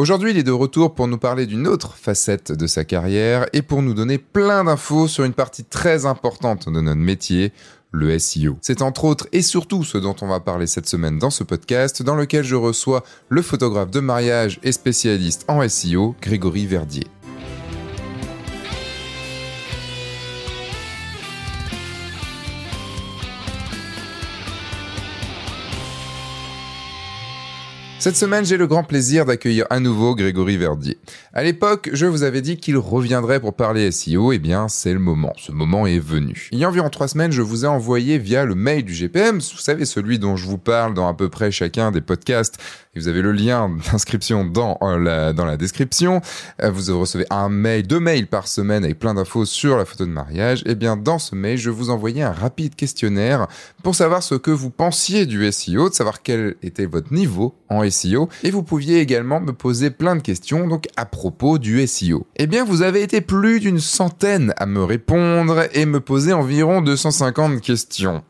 Aujourd'hui, il est de retour pour nous parler d'une autre facette de sa carrière et pour nous donner plein d'infos sur une partie très importante de notre métier, le SEO. C'est entre autres et surtout ce dont on va parler cette semaine dans ce podcast, dans lequel je reçois le photographe de mariage et spécialiste en SEO, Grégory Verdier. Cette semaine, j'ai le grand plaisir d'accueillir à nouveau Grégory Verdier. À l'époque, je vous avais dit qu'il reviendrait pour parler SEO, et eh bien, c'est le moment. Ce moment est venu. Il y a environ trois semaines, je vous ai envoyé via le mail du GPM, vous savez, celui dont je vous parle dans à peu près chacun des podcasts, et vous avez le lien d'inscription dans euh, la, dans la description. Euh, vous recevez un mail, deux mails par semaine avec plein d'infos sur la photo de mariage. Et eh bien, dans ce mail, je vous envoyais un rapide questionnaire pour savoir ce que vous pensiez du SEO, de savoir quel était votre niveau en SEO. Et vous pouviez également me poser plein de questions, donc à propos du SEO. Eh bien, vous avez été plus d'une centaine à me répondre et me poser environ 250 questions.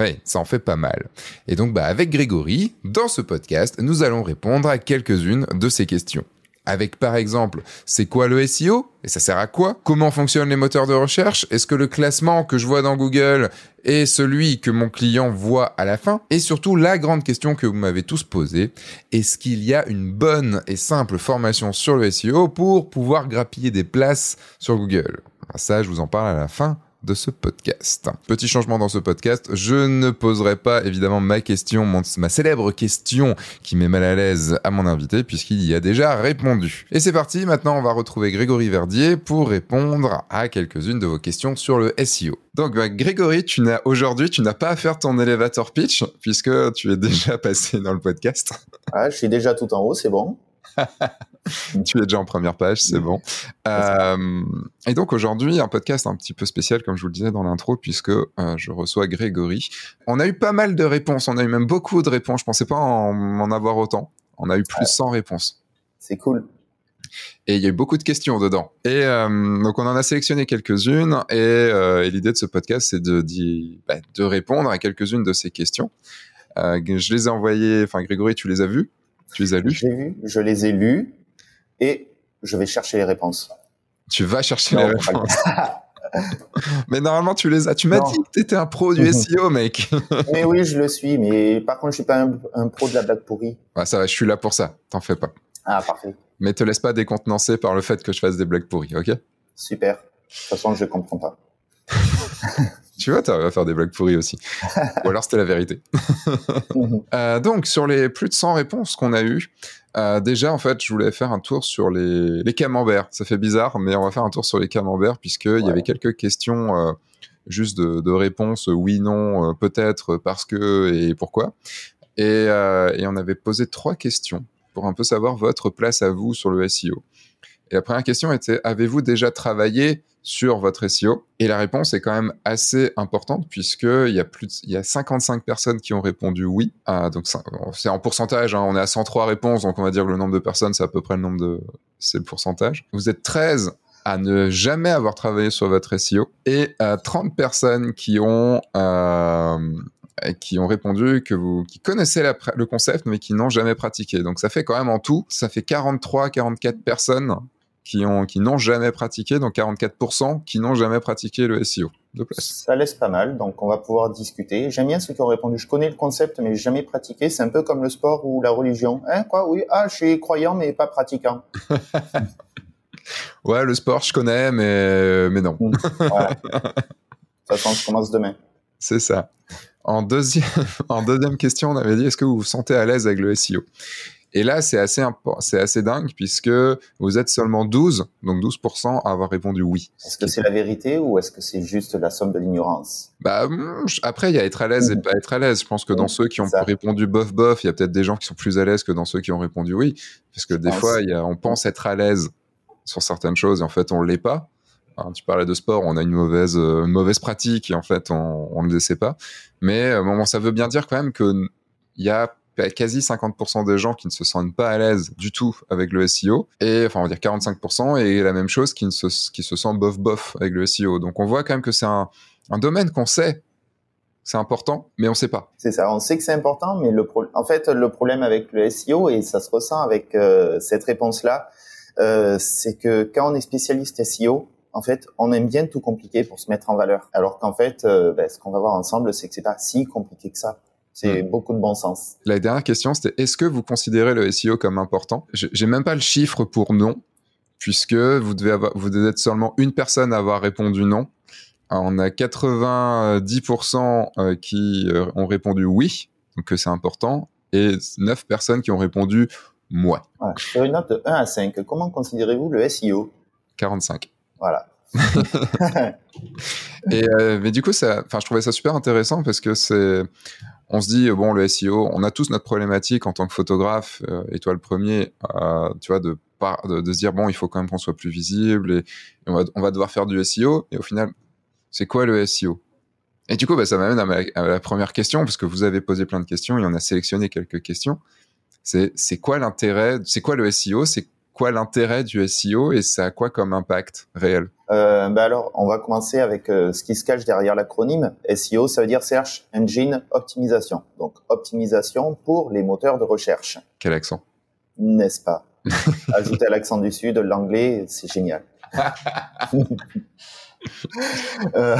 Oui, ça en fait pas mal. Et donc, bah, avec Grégory, dans ce podcast, nous allons répondre à quelques-unes de ces questions. Avec par exemple, c'est quoi le SEO Et ça sert à quoi? Comment fonctionnent les moteurs de recherche? Est-ce que le classement que je vois dans Google est celui que mon client voit à la fin? Et surtout, la grande question que vous m'avez tous posée, est-ce qu'il y a une bonne et simple formation sur le SEO pour pouvoir grappiller des places sur Google? Ça, je vous en parle à la fin de ce podcast. Petit changement dans ce podcast, je ne poserai pas évidemment ma question, ma célèbre question qui met mal à l'aise à mon invité puisqu'il y a déjà répondu. Et c'est parti, maintenant on va retrouver Grégory Verdier pour répondre à quelques-unes de vos questions sur le SEO. Donc bah, Grégory, tu n'as aujourd'hui, tu n'as pas à faire ton elevator pitch puisque tu es déjà passé dans le podcast. Ah, je suis déjà tout en haut, c'est bon. tu es déjà en première page, c'est bon. Euh, et donc aujourd'hui, un podcast un petit peu spécial, comme je vous le disais dans l'intro, puisque euh, je reçois Grégory. On a eu pas mal de réponses, on a eu même beaucoup de réponses. Je pensais pas en, avoir autant. On a eu plus de 100 réponses. C'est cool. Et il y a eu beaucoup de questions dedans. Et euh, donc on en a sélectionné quelques-unes. Et, l'idée de ce podcast, c'est de, bah, de répondre à quelques-unes de ces questions. je les ai envoyées. Enfin, Grégory, tu les as vues? Tu les as lus J'ai je les ai lus et je vais chercher les réponses. Tu vas chercher les réponses. mais normalement, tu les as. Tu m'as dit que tu étais un pro du SEO, mec. mais oui, je le suis. Mais par contre, je suis pas un, pro de la blague pourrie. Ah, ça va, je suis là pour ça. T'en fais pas. Ah, parfait. Mais te laisse pas décontenancer par le fait que je fasse des blagues pourries, ok? Super. De toute façon, je comprends pas. Tu vois, tu arrives à faire des blagues pourries aussi. Ou alors c'était la vérité. euh, donc, sur les plus de 100 réponses qu'on a eues, euh, déjà, en fait, je voulais faire un tour sur les, les camemberts. Ça fait bizarre, mais on va faire un tour sur les camemberts, puisqu'il y avait quelques questions euh, juste de, de réponses oui, non, peut-être, parce que et pourquoi. Et, et on avait posé trois questions pour un peu savoir votre place à vous sur le SEO. Et la première question était, avez-vous déjà travaillé sur votre SEO Et la réponse est quand même assez importante puisqu'il y a plus il y a 55 personnes qui ont répondu oui. Donc c'est en pourcentage, hein, on est à 103 réponses, donc on va dire que le nombre de personnes, c'est à peu près le nombre de... C'est le pourcentage. Vous êtes 13 à ne jamais avoir travaillé sur votre SEO et à 30 personnes qui ont... Euh, qui ont répondu que vous qui connaissaient le concept mais qui n'ont jamais pratiqué. Donc ça fait quand même en tout, ça fait 43 44 personnes qui ont qui n'ont jamais pratiqué, donc 44% qui n'ont jamais pratiqué le SEO. De place. Ça laisse pas mal, donc on va pouvoir discuter. J'aime bien ceux qui ont répondu. Je connais le concept, mais jamais pratiqué. C'est un peu comme le sport ou la religion. Hein, quoi? Oui. Ah, je suis croyant, mais pas pratiquant. ouais, le sport, je connais, mais mais non. Voilà. Ça je commence demain. C'est ça. En deuxième, en deuxième question, on avait dit est-ce que vous vous sentez à l'aise avec le SEO et là, c'est assez, c'est assez dingue puisque vous êtes seulement 12, donc 12% à avoir répondu oui. Est-ce que c'est la vérité ou est-ce que c'est juste la somme de l'ignorance? Bah après, il y a être à l'aise et pas être à l'aise. Je pense que dans ceux qui ont répondu bof bof, il y a peut-être des gens qui sont plus à l'aise que dans ceux qui ont répondu oui, parce que des fois, y a, on pense être à l'aise sur certaines choses et en fait, on l'est pas. tu parlais de sport, on a une mauvaise, euh, mauvaise pratique et en fait, on ne le sait pas. Mais euh, bon, ça veut bien dire quand même que il y a quasi 50% des gens qui ne se sentent pas à l'aise du tout avec le SEO, et enfin on va dire 45%, et la même chose qui, ne se, qui se sent bof bof avec le SEO. Donc on voit quand même que c'est un, domaine qu'on sait c'est important, mais on sait pas. C'est ça, on sait que c'est important, mais le en fait, le problème avec le SEO, et ça se ressent avec euh, cette réponse-là, euh, c'est que quand on est spécialiste SEO, en fait, on aime bien tout compliquer pour se mettre en valeur. Alors qu'en fait, euh, ben, ce qu'on va voir ensemble, c'est que c'est pas si compliqué que ça. C'est Hmm. beaucoup de bon sens. La dernière question, c'était est-ce que vous considérez le SEO comme important? J'ai même pas le chiffre pour non, puisque vous devez avoir, vous devez être seulement une personne à avoir répondu non. Euh, On a 90% euh, qui euh, ont répondu oui, donc que c'est important, et 9 personnes qui ont répondu moi, Voilà. Sur une note de 1 à 5, comment considérez-vous le SEO 45. Voilà. Et euh, mais du coup, ça, je trouvais ça super intéressant parce que c'est, on se dit bon, le SEO, on a tous notre problématique en tant que photographe, euh, et toi le premier, euh, tu vois, de, de, de se dire bon, il faut quand même qu'on soit plus visible et, on, va, on va devoir faire du SEO. Et au final, c'est quoi le SEO Et du coup, bah, ça m'amène à, ma- à la première question parce que vous avez posé plein de questions et on a sélectionné quelques questions. C'est, c'est quoi l'intérêt C'est quoi le SEO C'est quoi l'intérêt du SEO et ça a quoi comme impact réel? Euh, bah alors, on va commencer avec euh, ce qui se cache derrière l'acronyme. SEO, ça veut dire Search Engine Optimisation. Donc, optimisation pour les moteurs de recherche. Quel accent? N'est-ce pas? Ajouter à l'accent du Sud, l'anglais, c'est génial. Euh,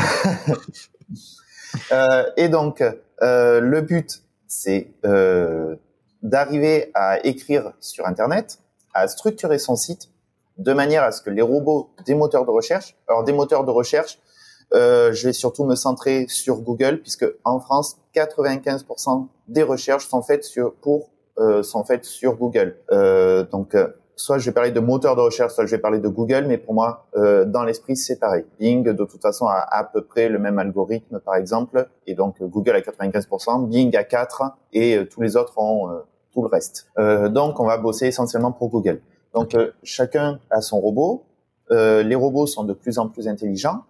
euh, et donc, euh, le but, c'est euh, d'arriver à écrire sur Internet, à structurer son site de manière à ce que les robots des moteurs de recherche, alors des moteurs de recherche, euh, je vais surtout me centrer sur Google puisque en France, 95% des recherches sont faites sur pour euh, sont faites sur Google. Euh, donc euh, soit je vais parler de moteur de recherche, soit je vais parler de Google, mais pour moi, euh, dans l'esprit, c'est pareil. Bing, de toute façon, a à peu près le même algorithme, par exemple, et donc euh, Google à 95%, Bing à 4, et tous les autres ont tout le reste. Donc, on va bosser essentiellement pour Google. Donc, euh, chacun a son robot. Euh, les robots sont de plus en plus intelligents,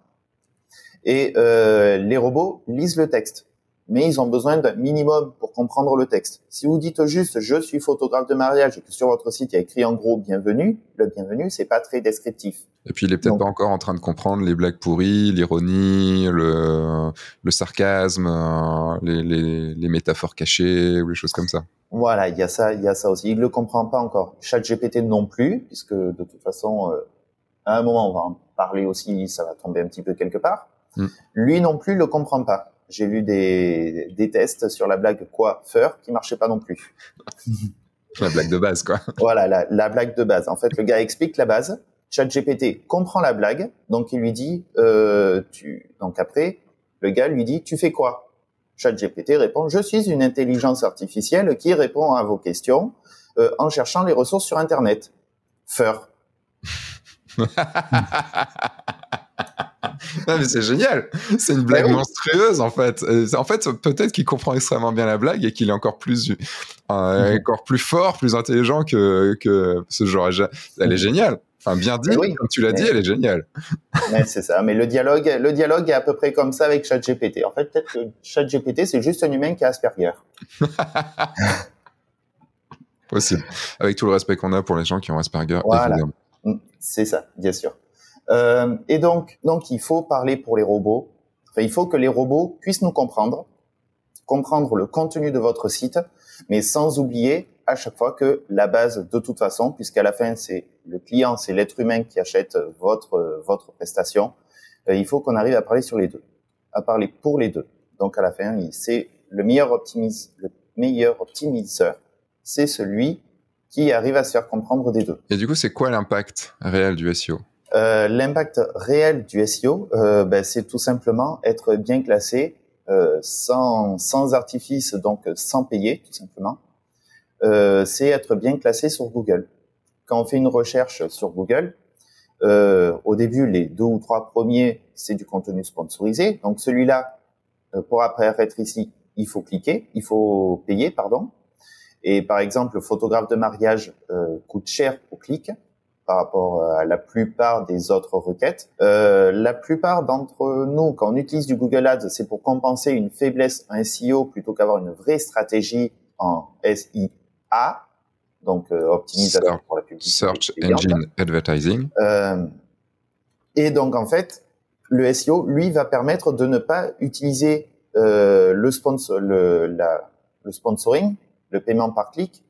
et euh, les robots lisent le texte mais ils ont besoin d'un minimum pour comprendre le texte. Si vous dites juste je suis photographe de mariage et que sur votre site il y a écrit en gros bienvenue, le bienvenue c'est pas très descriptif. Et puis il est peut-être pas encore en train de comprendre les blagues pourries, l'ironie, le, le sarcasme, euh, les, les, les métaphores cachées ou les choses comme ça. Voilà, il y a ça, il y a ça aussi. Il le comprend pas encore. ChatGPT non plus, puisque de toute façon, euh, à un moment on va en parler aussi, ça va tomber un petit peu quelque part. Mm. Lui non plus le comprend pas. J'ai vu des, des tests sur la blague coiffeur qui marchait pas non plus. La blague de base, quoi. Voilà, la, la blague de base. En fait, le gars explique la base. ChatGPT comprend la blague, donc il lui dit, euh, tu, donc après, le gars lui dit, tu fais quoi? ChatGPT répond, je suis une intelligence artificielle qui répond à vos questions euh, en cherchant les ressources sur Internet. Feur. Ah, mais c'est génial. C'est une blague monstrueuse, en fait. Euh, En fait, peut-être qu'il comprend extrêmement bien la blague et qu'il est encore plus, euh, encore plus fort, plus intelligent que, que ce genre. Elle est géniale. Enfin, bien dit, Eh oui. comme tu l'as dit, Mais- elle est géniale. C'est ça. Mais le dialogue, le dialogue est à peu près comme ça avec ChatGPT. En fait, peut-être que ChatGPT, c'est juste un humain qui a Asperger. Possible. Avec tout le respect qu'on a pour les gens qui ont Asperger, Voilà. Mm, C'est ça, bien sûr. Euh, et donc, donc, il faut parler pour les robots. Il faut que les robots puissent nous comprendre, comprendre le contenu de votre site, mais sans oublier à chaque fois que la base, de toute façon, puisqu'à la fin, c'est le client, c'est l'être humain qui achète votre votre prestation, euh, il faut qu'on arrive à parler sur les deux, à parler pour les deux. Donc, à la fin, c'est le meilleur optimiseur, c'est celui qui arrive à se faire comprendre des deux. Et du coup, c'est quoi l'impact réel du SEO Euh, L'impact réel du SEO, euh, ben, c'est tout simplement être bien classé euh, sans, sans artifice, donc sans payer, tout simplement. Euh, c'est être bien classé sur Google. Quand on fait une recherche sur Google, euh, au début, les deux ou trois premiers, c'est du contenu sponsorisé. Donc celui-là, pour apparaître ici, il faut cliquer, il faut payer, pardon. Et par exemple, le photographe de mariage coûte cher au clic par rapport à la plupart des autres requêtes. Euh, la plupart d'entre nous, quand on utilise du Google Ads, c'est pour compenser une faiblesse en SEO plutôt qu'avoir une vraie stratégie en SIA, donc euh, optimisation Search- pour la publicité. Search. Engine Advertising. Euh, et donc en fait, le SEO, lui, va permettre de ne pas utiliser euh, le, sponsor, le, la, le sponsoring, le paiement par clic,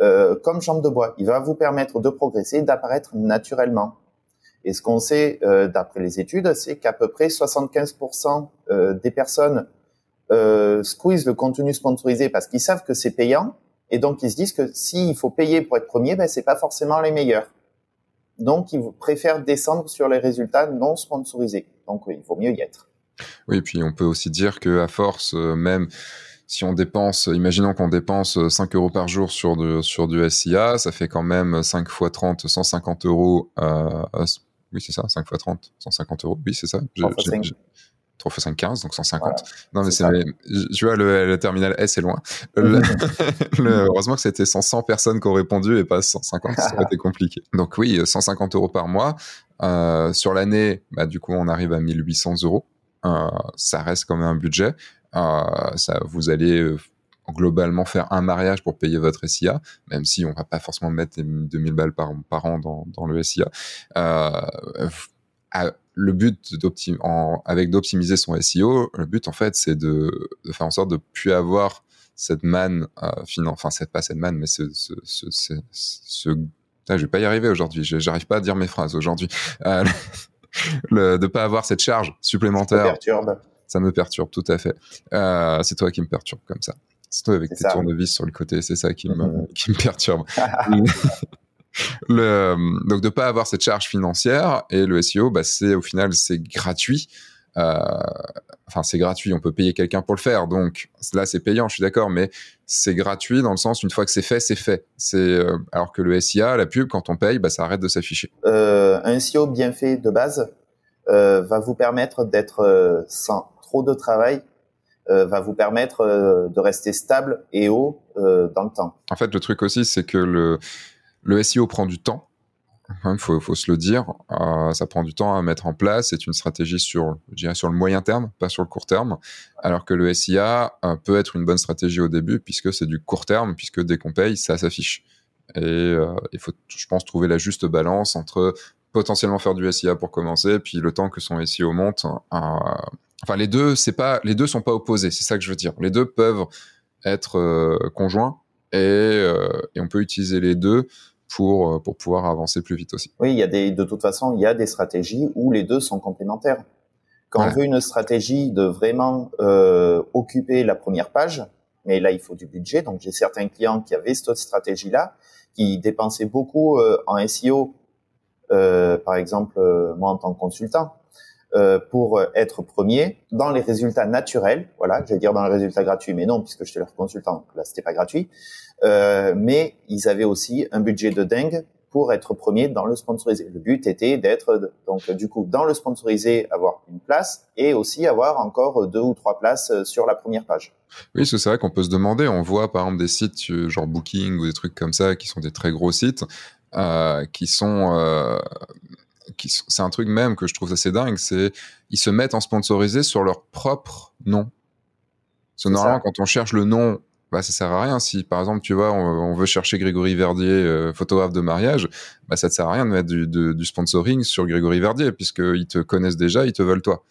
euh, comme jambe de bois. Il va vous permettre de progresser, d'apparaître naturellement. Et ce qu'on sait euh, d'après les études, c'est qu'à peu près 75% euh, des personnes euh, squeeze le contenu sponsorisé parce qu'ils savent que c'est payant et donc ils se disent que s'il faut payer pour être premier, ben c'est pas forcément les meilleurs. Donc ils préfèrent descendre sur les résultats non sponsorisés. Donc oui, il vaut mieux y être. Oui, puis on peut aussi dire que à force euh, même si on dépense, imaginons qu'on dépense 5 euros par jour sur, de, sur du SIA, ça fait quand même 5 fois 30, 150 euros. Euh, oui, c'est ça, 5 fois 30, 150 euros. Oui, c'est ça. 3 x 5, 15, donc 150. non, mais c'est, tu vois, le, le, terminal S est loin. Le, heureusement que c'était 100 personnes qui ont répondu et pas 150, ça aurait été compliqué. Donc oui, 150 euros par mois. Euh, sur l'année, bah, du coup, on arrive à 1800 euros. Euh, ça reste quand même un budget. Ça, vous allez euh, globalement faire un mariage pour payer votre SIA, même si on va pas forcément mettre 2000 balles par, par an dans, dans le SIA. Euh, le but avec d'optimiser son SEO, le but en fait c'est de, de, faire en sorte de plus avoir cette manne, euh, enfin cette pas cette manne, mais ce, ce, ce, ce, ce je vais pas y arriver aujourd'hui, j'arrive pas à dire mes phrases aujourd'hui, euh, le, de pas avoir cette charge supplémentaire. Ça perturbe. Ça me perturbe tout à fait. Euh, c'est toi qui me perturbe comme ça. C'est toi avec tes ça. tournevis sur le côté, c'est ça qui me, mm-hmm. qui me perturbe. le, donc de pas avoir cette charge financière et le SEO, bah, c'est au final c'est gratuit. Euh, enfin, c'est gratuit, on peut payer quelqu'un pour le faire. Donc là, c'est payant, je suis d'accord, mais c'est gratuit dans le sens une fois que c'est fait, c'est fait. C'est euh, alors que le SIA, la pub, quand on paye, bah, ça arrête de s'afficher. Euh, un SEO bien fait de base euh, va vous permettre d'être euh, sans trop de travail euh, va vous permettre euh, de rester stable et haut euh, dans le temps. En fait, le truc aussi, c'est que le, le SEO prend du temps. Il faut, faut, se le dire, ça prend du temps à mettre en place. C'est une stratégie sur, je sur le moyen terme, pas sur le court terme. Alors que le SIA peut être une bonne stratégie au début, puisque c'est du court terme, puisque dès qu'on paye, ça s'affiche. Et il faut, je pense, trouver la juste balance entre potentiellement faire du SIA pour commencer, puis le temps que son SEO monte. Enfin, les deux, c'est pas, les deux sont pas opposés. C'est ça que je veux dire. Les deux peuvent être conjoints et, et on peut utiliser les deux pour, euh, pour pouvoir avancer plus vite aussi. Oui, il y a des, de toute façon, il y a des stratégies où les deux sont complémentaires. Quand ouais. on veut une stratégie de vraiment euh, occuper la première page, mais là il faut du budget. Donc j'ai certains clients qui avaient cette stratégie-là, qui dépensaient beaucoup euh, en SEO, euh, par exemple euh, moi en tant que consultant, euh, pour être premier dans les résultats naturels. Voilà, je vais dire dans les résultats gratuits, mais non puisque j'étais leur consultant, là c'était pas gratuit. Euh, mais ils avaient aussi un budget de dingue pour être premier dans le sponsorisé. Le but était d'être donc du coup dans le sponsorisé avoir une place et aussi avoir encore deux ou trois places sur la première page. Oui, c'est vrai qu'on peut se demander. On voit par exemple des sites genre Booking ou des trucs comme ça qui sont des très gros sites euh, qui sont euh, c'est un truc même que je trouve assez dingue, c'est ils se mettent en sponsorisé sur leur propre nom. C'est normalement ça. quand on cherche le nom bah, ça sert à rien. Si par exemple, tu vois, on, on veut chercher Grégory Verdier, euh, photographe de mariage, bah, ça te sert à rien de mettre du, de, du sponsoring sur Grégory Verdier, puisqu'ils te connaissent déjà, ils te veulent toi.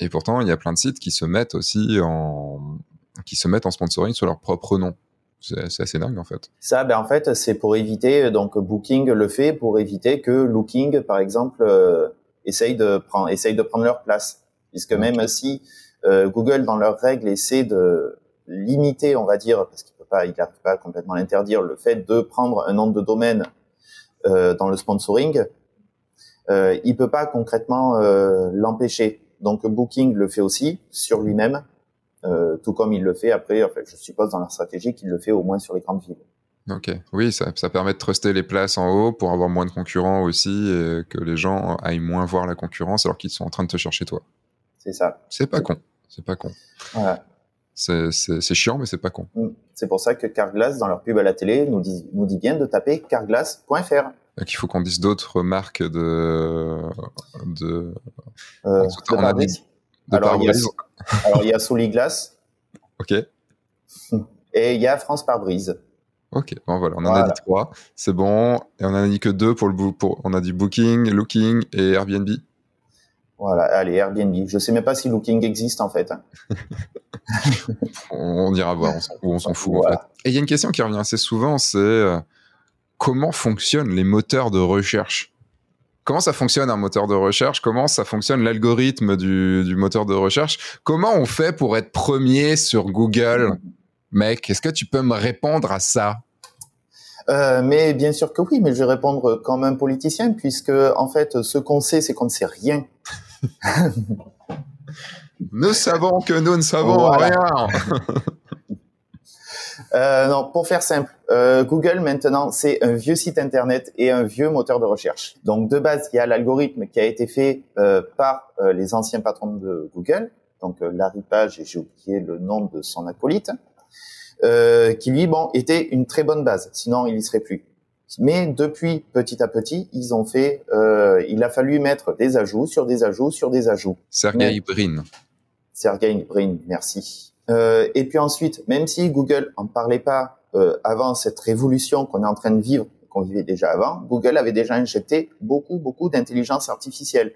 Et pourtant, il y a plein de sites qui se mettent aussi en, qui se mettent en sponsoring sur leur propre nom. C'est assez dingue en fait. Ça, ben en fait, c'est pour éviter donc Booking le fait pour éviter que Looking, par exemple, euh, essaye de prendre essaye de prendre leur place, puisque okay. même si euh, Google dans leurs règles essaie de limiter, on va dire, parce qu'il peut pas, il n'arrive pas à complètement l'interdire, le fait de prendre un nom de domaine euh, dans le sponsoring, euh, il peut pas concrètement euh, l'empêcher. Donc Booking le fait aussi sur lui-même, euh, tout comme il le fait après. En fait, je suppose dans leur stratégie qu'il le fait au moins sur les grandes villes. Ok, oui, ça, ça permet de truster les places en haut pour avoir moins de concurrents aussi, et que les gens aillent moins voir la concurrence alors qu'ils sont en train de te chercher toi. C'est ça. C'est pas con. C'est pas con. Voilà. C'est chiant, mais c'est pas con. Mm. C'est pour ça que Carglass, dans leur pub à la télé, nous dit, nous dit bien de taper carglass.fr. Il faut qu'on dise d'autres marques de. de... Euh, dit. De alors, il y a, alors, il y a Soliglass. ok. Et il y a France par brise. Ok, bon voilà, on en voilà. a dit trois, c'est bon. Et on en a dit que deux pour le pour, on a dit Booking, Looking et Airbnb. Voilà, allez, Airbnb. Je sais même pas si Looking existe en fait. on, ira voir, on s'en fout en fait. Et il y a une question qui revient assez souvent, c'est euh, comment fonctionnent les moteurs de recherche? Comment ça fonctionne un moteur de recherche? Comment ça fonctionne l'algorithme du, moteur de recherche? Comment on fait pour être premier sur Google? Mec, est-ce que tu peux me répondre à ça? Euh, mais bien sûr que oui, mais je vais répondre comme un politicien, puisque en fait, ce qu'on sait, c'est qu'on ne sait rien. nous savons que nous ne savons rien. Euh, non, pour faire simple, euh, Google maintenant c'est un vieux site internet et un vieux moteur de recherche. Donc de base, il y a l'algorithme qui a été fait euh, par les anciens patrons de Google, donc Larry Page et j'ai oublié le nom de son acolyte, qui lui bon était une très bonne base. Sinon, il y serait plus. Mais depuis petit à petit, ils ont fait, il a fallu mettre des ajouts sur des ajouts sur des ajouts. Sergey Brin. Sergey Brin, merci. Euh, et puis ensuite, même si Google en parlait pas euh, avant cette révolution qu'on est en train de vivre, qu'on vivait déjà avant, Google avait déjà injecté beaucoup, beaucoup d'intelligence artificielle.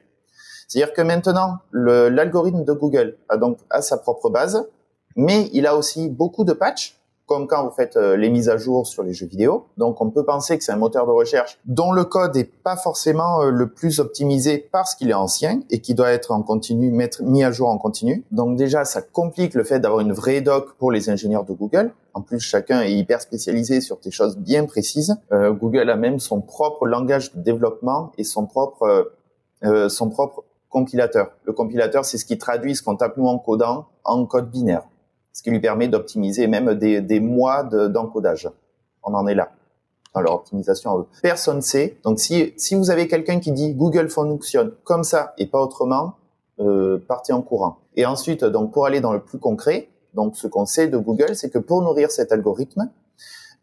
C'est-à-dire que maintenant, l'algorithme de Google a donc à sa propre base, mais il a aussi beaucoup de patchs comme quand vous faites euh, les mises à jour sur les jeux vidéo. Donc on peut penser que c'est un moteur de recherche dont le code n'est pas forcément euh, le plus optimisé parce qu'il est ancien et qui doit être en continu, mettre, mis à jour en continu. Donc déjà, ça complique le fait d'avoir une vraie doc pour les ingénieurs de Google. En plus, chacun est hyper spécialisé sur des choses bien précises. Euh, Google a même son propre langage de développement et son propre, euh, son propre compilateur. Le compilateur, c'est ce qui traduit ce qu'on tape nous en codant en code binaire ce qui lui permet d'optimiser même des, des mois d'encodage. On en est là dans leur optimisation Personne sait. Donc si, si vous avez quelqu'un qui dit Google fonctionne comme ça et pas autrement, euh, partez en courant. Et ensuite, donc pour aller dans le plus concret, donc ce qu'on sait de Google, c'est que pour nourrir cet algorithme,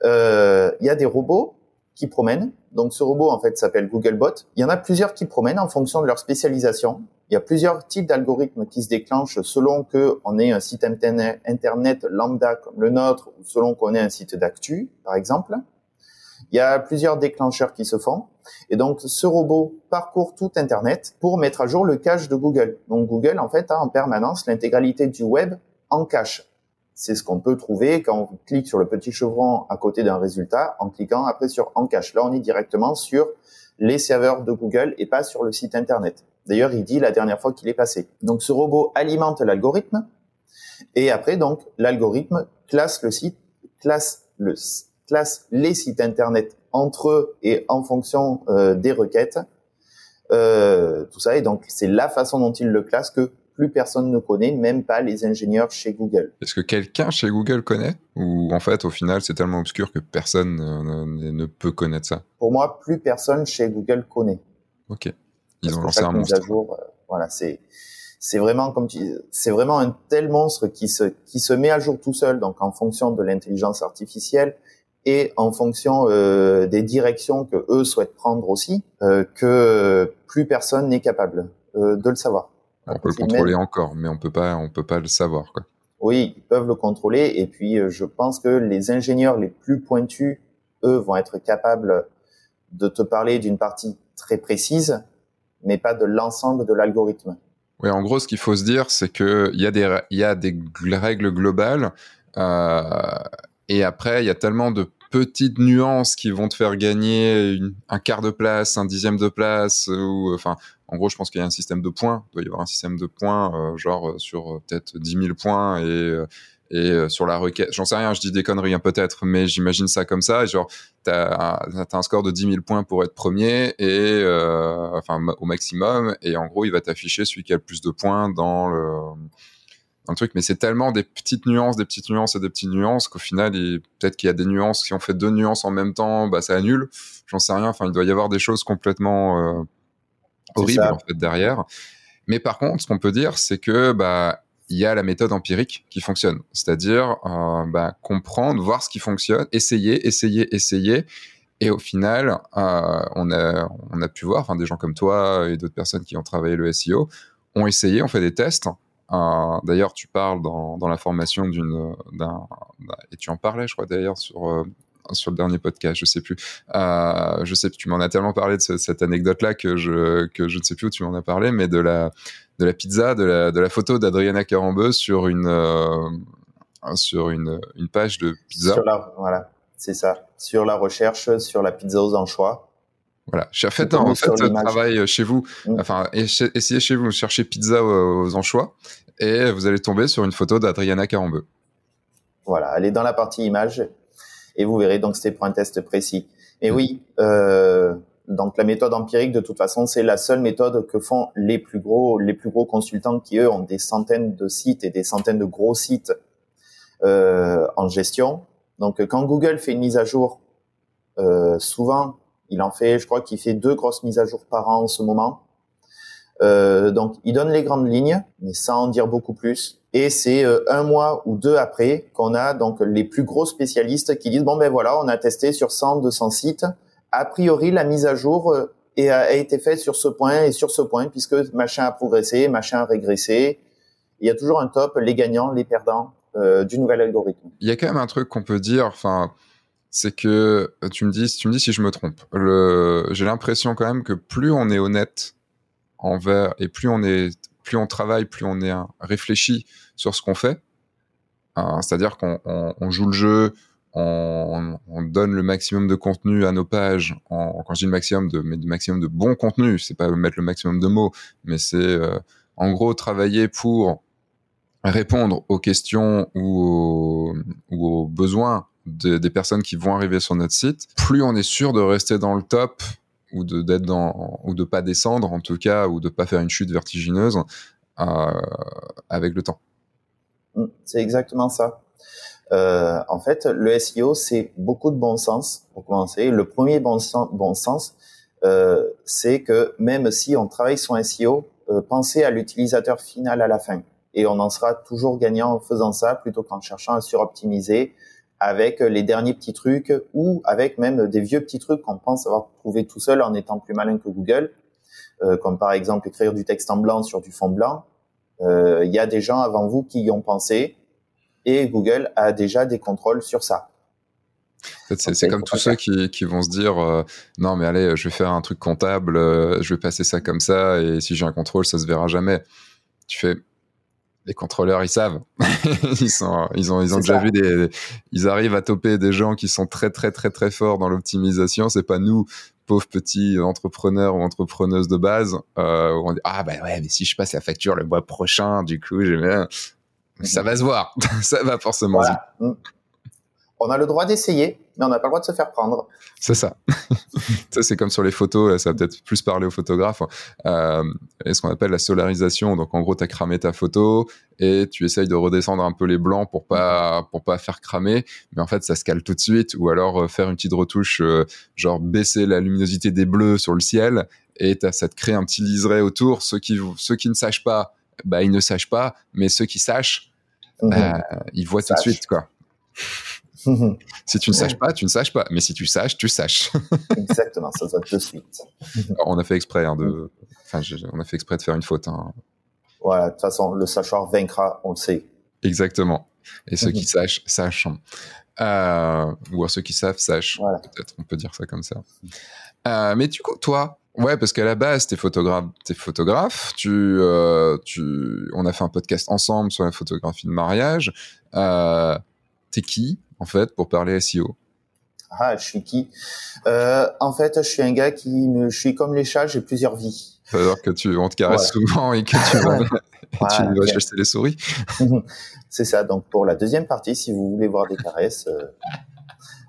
euh, il y a des robots qui promènent. Donc ce robot en fait s'appelle Googlebot. Il y en a plusieurs qui promènent en fonction de leur spécialisation. Il y a plusieurs types d'algorithmes qui se déclenchent selon que on ait un site internet lambda comme le nôtre ou selon qu'on ait un site d'actu, par exemple. Il y a plusieurs déclencheurs qui se font. Et donc, ce robot parcourt tout Internet pour mettre à jour le cache de Google. Donc, Google, en fait, a en permanence l'intégralité du web en cache. C'est ce qu'on peut trouver quand on clique sur le petit chevron à côté d'un résultat en cliquant après sur en cache. Là, on est directement sur les serveurs de Google et pas sur le site Internet. D'ailleurs, il dit la dernière fois qu'il est passé. Donc ce robot alimente l'algorithme et après donc l'algorithme classe le site, classe le classe les sites internet entre eux et en fonction euh, des requêtes. Euh, tout ça et donc c'est la façon dont il le classe que plus personne ne connaît, même pas les ingénieurs chez Google. Est-ce que quelqu'un chez Google connaît Ou en fait, au final, c'est tellement obscur que personne ne, ne, peut connaître ça? Pour moi, plus personne chez Google connaît. Ok. Ils ont lancé un monstre. jour, euh, voilà, c'est c'est vraiment comme tu c'est vraiment un tel monstre qui se qui se met à jour tout seul donc en fonction de l'intelligence artificielle et en fonction euh, des directions que eux souhaitent prendre aussi euh, que plus personne n'est capable euh, de le savoir. On peut le contrôler encore, mais on peut pas on peut pas le savoir quoi. Oui, ils peuvent le contrôler et puis euh, je pense que les ingénieurs les plus pointus eux vont être capables de te parler d'une partie très précise mais pas de l'ensemble de l'algorithme. Oui, en gros, ce qu'il faut se dire, c'est qu'il y, a des, y a des règles globales, euh, et après, il y a tellement de petites nuances qui vont te faire gagner un quart de place, un dixième de place, ou enfin, en gros, je pense qu'il y a un système de points. Il doit y avoir un système de points, euh, genre sur peut-être 10 000 points, et euh, sur la requête, j'en sais rien, je dis des conneries hein, peut-être, mais j'imagine ça comme ça. genre, t'as un, as un score de 10 000 points pour être premier et euh, au maximum, et en gros, il va t'afficher celui qui a le plus de points dans le truc. Mais c'est tellement des petites nuances, des petites nuances et des petites nuances qu'au final, peut-être qu'il y a des nuances. Si on fait deux nuances en même temps, bah ça annule. J'en sais rien. Enfin, il doit y avoir des choses complètement euh, horribles en fait derrière. Mais par contre, ce qu'on peut dire, c'est que bah il y a la méthode empirique qui fonctionne, c'est-à-dire euh, bah, comprendre, voir ce qui fonctionne, essayer, essayer, essayer, et au final, euh, on, a, on a pu voir, enfin des gens comme toi et d'autres personnes qui ont travaillé le SEO, ont essayé, ont fait des tests. Euh, d'ailleurs, tu parles dans, dans la formation d'une, d'un, et tu en parlais, je crois d'ailleurs sur sur le dernier podcast, je sais plus. Euh, je sais, tu m'en as tellement parlé de cette anecdote-là que je que je ne sais plus où tu m'en as parlé, mais de la de la pizza, de la de la photo d'Adriana Carambeu sur une euh, sur une une page de pizza. Sur la, voilà, c'est ça. Sur la recherche sur la pizza aux anchois. Voilà, faites un fait, travail chez vous, mm. enfin essayez chez vous, cherchez pizza aux anchois et vous allez tomber sur une photo d'Adriana Carambeu. Voilà, allez dans la partie image et vous verrez. Donc c'était pour un test précis. Et oui, euh, donc la méthode empirique, de toute façon, c'est la seule méthode que font les plus gros, les plus gros consultants qui eux ont des centaines de sites et des centaines de gros sites euh, en gestion. Donc quand Google fait une mise à jour, euh, souvent il en fait, je crois qu'il fait deux grosses mises à jour par an en ce moment. Euh, donc, il donne les grandes lignes, mais sans en dire beaucoup plus. Et c'est euh, un mois ou deux après qu'on a donc les plus gros spécialistes qui disent bon ben voilà, on a testé sur 100, 200 sites. A priori, la mise à jour euh, a, été faite sur ce point et sur ce point puisque machin a progressé, machin a régressé. Il y a toujours un top, les gagnants, les perdants du nouvel algorithme. Il y a quand même un truc qu'on peut dire, enfin, c'est que tu me dis, tu me dis si je me trompe. J'ai l'impression quand même que plus on est honnête envers et plus on est plus on travaille, plus on est réfléchi sur ce qu'on fait. Euh, c'est-à-dire qu'on joue le jeu, on, donne le maximum de contenu à nos pages. En, quand je dis le maximum de, maximum de bon contenu, c'est pas mettre le maximum de mots, mais c'est euh, en gros travailler pour répondre aux questions ou aux, besoins des personnes qui vont arriver sur notre site. Plus on est sûr de rester dans le top ou de d'être dans ou de pas descendre en tout cas ou de pas faire une chute vertigineuse euh, avec le temps. Mm, c'est exactement ça. Euh, en fait, le SEO c'est beaucoup de bon sens pour commencer. Le premier bon sens, bon sens euh, c'est que même si on travaille un SEO, euh, pensez à l'utilisateur final à la fin. Et on en sera toujours gagnant en faisant ça plutôt qu'en cherchant à suroptimiser avec les derniers petits trucs ou avec même des vieux petits trucs qu'on pense avoir trouvé tout seul en étant plus malin que Google, euh, comme par exemple écrire du texte en blanc sur du fond blanc. Euh, il y a des gens avant vous qui y ont pensé et Google a déjà des contrôles sur ça. c'est comme tous ceux qui, qui, vont se dire euh, non mais allez, je vais faire un truc comptable, je vais passer ça comme ça et si j'ai un contrôle, ça se verra jamais. Tu fais les contrôleurs, ils savent. ils sont, ils ont, ils ont déjà vu des, ils arrivent à toper des gens qui sont très, très, très, très forts dans l'optimisation. C'est pas nous, pauvres petits entrepreneurs ou entrepreneuses de base, euh, où on dit, ah, bah ouais, mais si je passe la facture le mois prochain, du coup, j'ai bien, ça va se voir. ça va forcément. Voilà. On a le droit d'essayer, mais on n'a pas le droit de se faire prendre. C'est ça. ça c'est comme sur les photos, ça va peut-être plus parler aux photographes. Euh, ce qu'on appelle la solarisation. Donc en gros, tu as cramé ta photo et tu essayes de redescendre un peu les blancs pour pas pour pas faire cramer, mais en fait ça se cale tout de suite. Ou alors euh, faire une petite retouche, euh, genre baisser la luminosité des bleus sur le ciel et ça te crée un petit liseré autour. Ceux qui ceux qui ne sachent pas, bah ils ne sachent pas, mais ceux qui sachent, bah, ils voient tout de suite quoi. si tu ne saches pas, tu ne saches pas. Mais si tu saches, tu saches. Exactement, ça se voit de suite. on a fait exprès hein, de, enfin, on a fait exprès de faire une faute. Hein. Voilà, de toute façon, le sacheur vaincra, on le sait. Exactement. Et ceux qui sachent, sachent. Euh, ou ceux qui savent, sachent. Peut-être, on peut dire ça comme ça. Euh, mais du coup, toi, ouais, parce qu'à la base, t'es photographe, t'es photographe. Tu, euh, tu, on a fait un podcast ensemble sur la photographie de mariage. T'es qui? En fait pour parler SEO Ah, je suis qui? Euh, En fait, je suis un gars qui, me, je suis comme les chats, j'ai plusieurs vies. C'est-à-dire que tu, on te caresse souvent et que tu vas, tu chercher les souris. C'est ça. Donc pour la deuxième partie, si vous voulez voir des caresses, euh,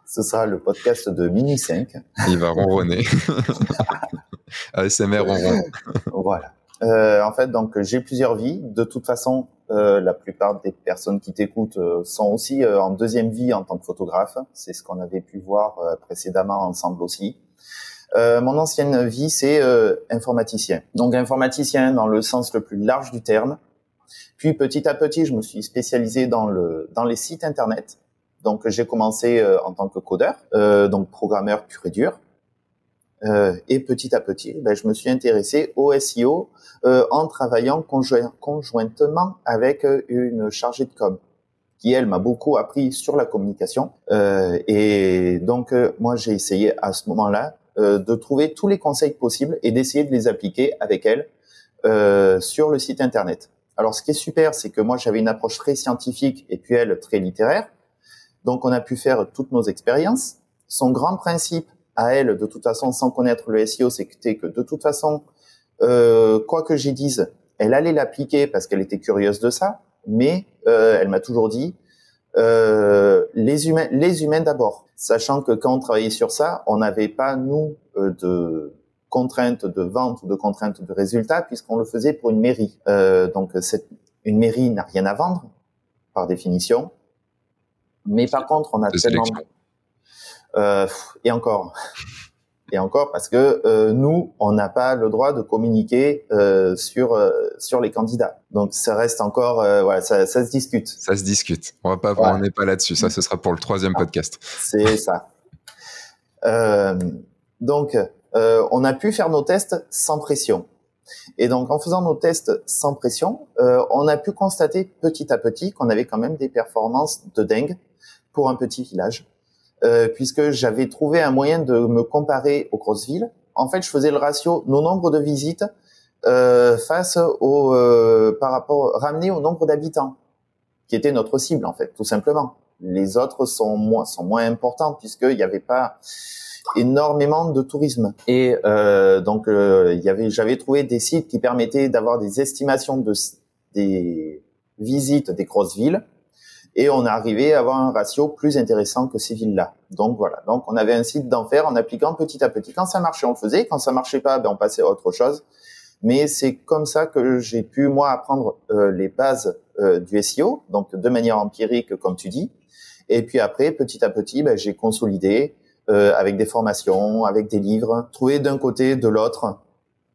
ce sera le podcast de Mini 5. Il va ronronner. ASMR ronron. voilà. Euh, en fait, donc j'ai plusieurs vies. De toute façon, euh, la plupart des personnes qui t'écoutent euh, sont aussi euh, en deuxième vie en tant que photographe. C'est ce qu'on avait pu voir précédemment ensemble aussi. mon ancienne vie, c'est informaticien. Donc informaticien dans le sens le plus large du terme. Puis petit à petit, je me suis spécialisé dans le dans les sites internet. Donc j'ai commencé en tant que codeur, donc programmeur pur et dur. Euh, et petit à petit, ben, je me suis intéressé au SEO euh, en travaillant conjointement avec euh, une chargée de com. qui elle m'a beaucoup appris sur la communication. Euh, et donc euh, moi j'ai essayé à ce moment-là de trouver tous les conseils possibles et d'essayer de les appliquer avec elle sur le site internet. Alors ce qui est super, c'est que moi j'avais une approche très scientifique et puis elle très littéraire. Donc on a pu faire toutes nos expériences. Son grand principe à elle, de toute façon, sans connaître le SEO, c'était que de toute façon, euh, quoi que j'y dise, elle allait l'appliquer parce qu'elle était curieuse de ça, mais euh, elle m'a toujours dit euh, les humains, les humains d'abord, sachant que quand on travaillait sur ça, on n'avait pas nous euh, de contraintes de vente ou de contraintes de résultat puisqu'on le faisait pour une mairie. Euh, donc cette, une mairie n'a rien à vendre par définition, mais par contre on a tellement et encore et encore parce que euh, nous, on n'a pas le droit de communiquer euh, sur euh, sur les candidats. Donc ça reste encore, euh, voilà, ça, ça, se discute. Ça se discute. On va pas, on n'est pas là-dessus. Ça, ce sera pour le troisième ah, podcast. C'est ça. Euh, donc, on a pu faire nos tests sans pression. Et donc, en faisant nos tests sans pression, on a pu constater petit à petit qu'on avait quand même des performances de dingue pour un petit village. Euh, puisque j'avais trouvé un moyen de me comparer aux grosses villes. En fait, je faisais le ratio nos nombres de visites euh, face au euh, par rapport ramené au nombre d'habitants, qui était notre cible en fait, tout simplement. Les autres sont moins sont moins importants puisqu'il n'y avait pas énormément de tourisme. Et euh, donc euh, y avait j'avais trouvé des sites qui permettaient d'avoir des estimations de des visites des grosses villes et on est arrivé à avoir un ratio plus intéressant que ces villes-là. Donc voilà, donc on avait un site d'enfer en appliquant petit à petit. Quand ça marchait, on le faisait. Quand ça marchait pas, ben on passait à autre chose. Mais c'est comme ça que j'ai pu moi apprendre euh, les bases euh, du SEO, donc de manière empirique, comme tu dis. Et puis après, petit à petit, ben, j'ai consolidé euh, avec des formations, avec des livres, trouvé d'un côté, de l'autre,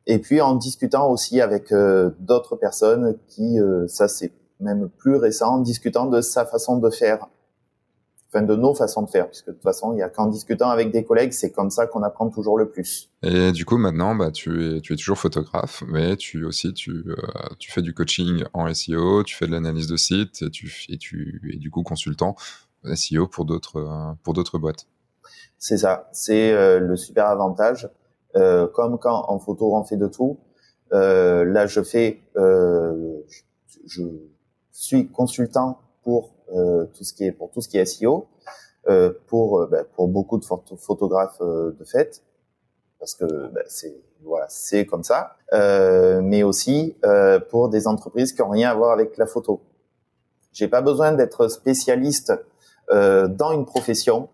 et puis en discutant aussi avec euh, d'autres personnes qui, euh, ça c'est même plus récent, en discutant de sa façon de faire, enfin de nos façons de faire, puisque de toute façon, il y a qu'en discutant avec des collègues, c'est comme ça qu'on apprend toujours le plus. Et du coup, maintenant, bah, tu es, tu es toujours photographe, mais tu aussi, tu, euh, tu fais du coaching en SEO, tu fais de l'analyse de site, et tu, et tu es du coup consultant SEO pour d'autres, euh, pour d'autres boîtes. C'est ça, c'est euh, le super avantage. Euh, comme quand en photo on fait de tout, euh, là je fais, je, je suis consultant pour euh, tout ce qui est pour tout ce qui est SEO, euh, pour euh, bah, pour beaucoup de photographes de fait, parce que bah, c'est voilà c'est comme ça, mais aussi pour des entreprises qui ont rien à voir avec la photo. J'ai pas besoin d'être spécialiste dans une profession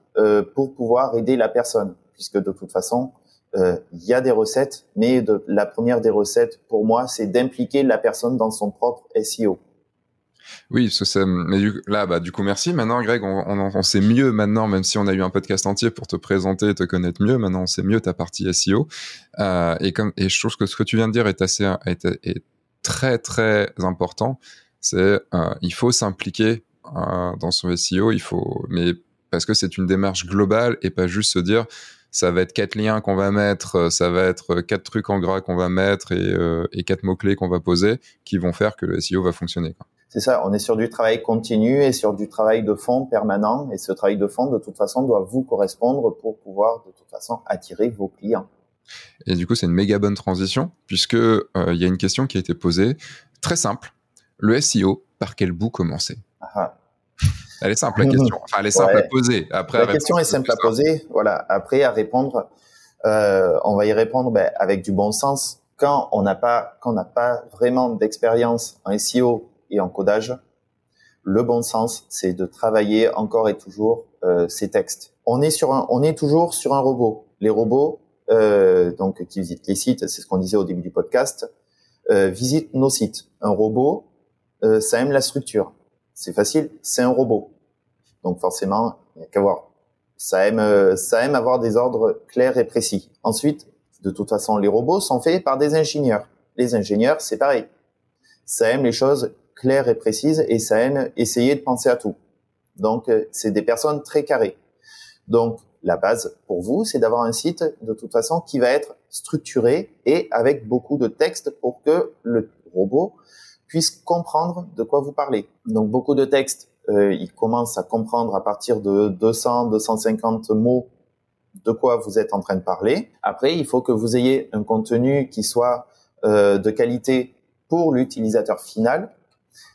pour pouvoir aider la personne, puisque de toute façon, il y a des recettes, mais de, la première des recettes pour moi, c'est d'impliquer la personne dans son propre SEO. Oui, parce que mais du, là, bah, du coup, merci. Maintenant, Greg, on, on, sait mieux maintenant, même si on a eu un podcast entier pour te présenter et te connaître mieux. Maintenant, on sait mieux ta partie SEO. Euh, et comme, je trouve que ce que tu viens de dire est assez, est très, très important. C'est, euh, il faut s'impliquer euh, dans son SEO. Il faut, mais parce que c'est une démarche globale et pas juste se dire, ça va être quatre liens qu'on va mettre, ça va être quatre trucs en gras qu'on va mettre et, euh, et quatre mots clés qu'on va poser qui vont faire que le SEO va fonctionner. C'est ça, on est sur du travail continu et sur du travail de fond permanent. Et ce travail de fond, de toute façon, doit vous correspondre pour pouvoir, de toute façon, attirer vos clients. Et du coup, c'est une méga bonne transition, puisque euh, il y a une question qui a été posée, très simple. Le SEO, par quel bout commencer? Elle est simple la question. Enfin, elle est simple à poser. Après, la question est simple à poser. Voilà. Après, à répondre, euh, on va y répondre ben, avec du bon sens. Quand on n'a pas, quand on n'a pas vraiment d'expérience en SEO et en codage, le bon sens, c'est de travailler encore et toujours euh, ces textes. On est sur un, on est toujours sur un robot. Les robots, euh, donc qui visitent les sites, c'est ce qu'on disait au début du podcast, visitent nos sites. Un robot, ça aime la structure. C'est facile, c'est un robot. Donc forcément, il n'y a qu'à voir. Ça aime, euh, ça aime avoir des ordres clairs et précis. Ensuite, de toute façon, les robots sont faits par des ingénieurs. Les ingénieurs, c'est pareil. Ça aime les choses claire et précise et ça aime essayer de penser à tout. Donc, euh, c'est des personnes très carrées. Donc, la base pour vous, c'est d'avoir un site de toute façon qui va être structuré et avec beaucoup de texte pour que le robot puisse comprendre de quoi vous parlez. Donc, beaucoup de texte euh, il commence à comprendre à partir de 200, 250 mots de quoi vous êtes en train de parler. Après, il faut que vous ayez un contenu qui soit euh, de qualité pour l'utilisateur final,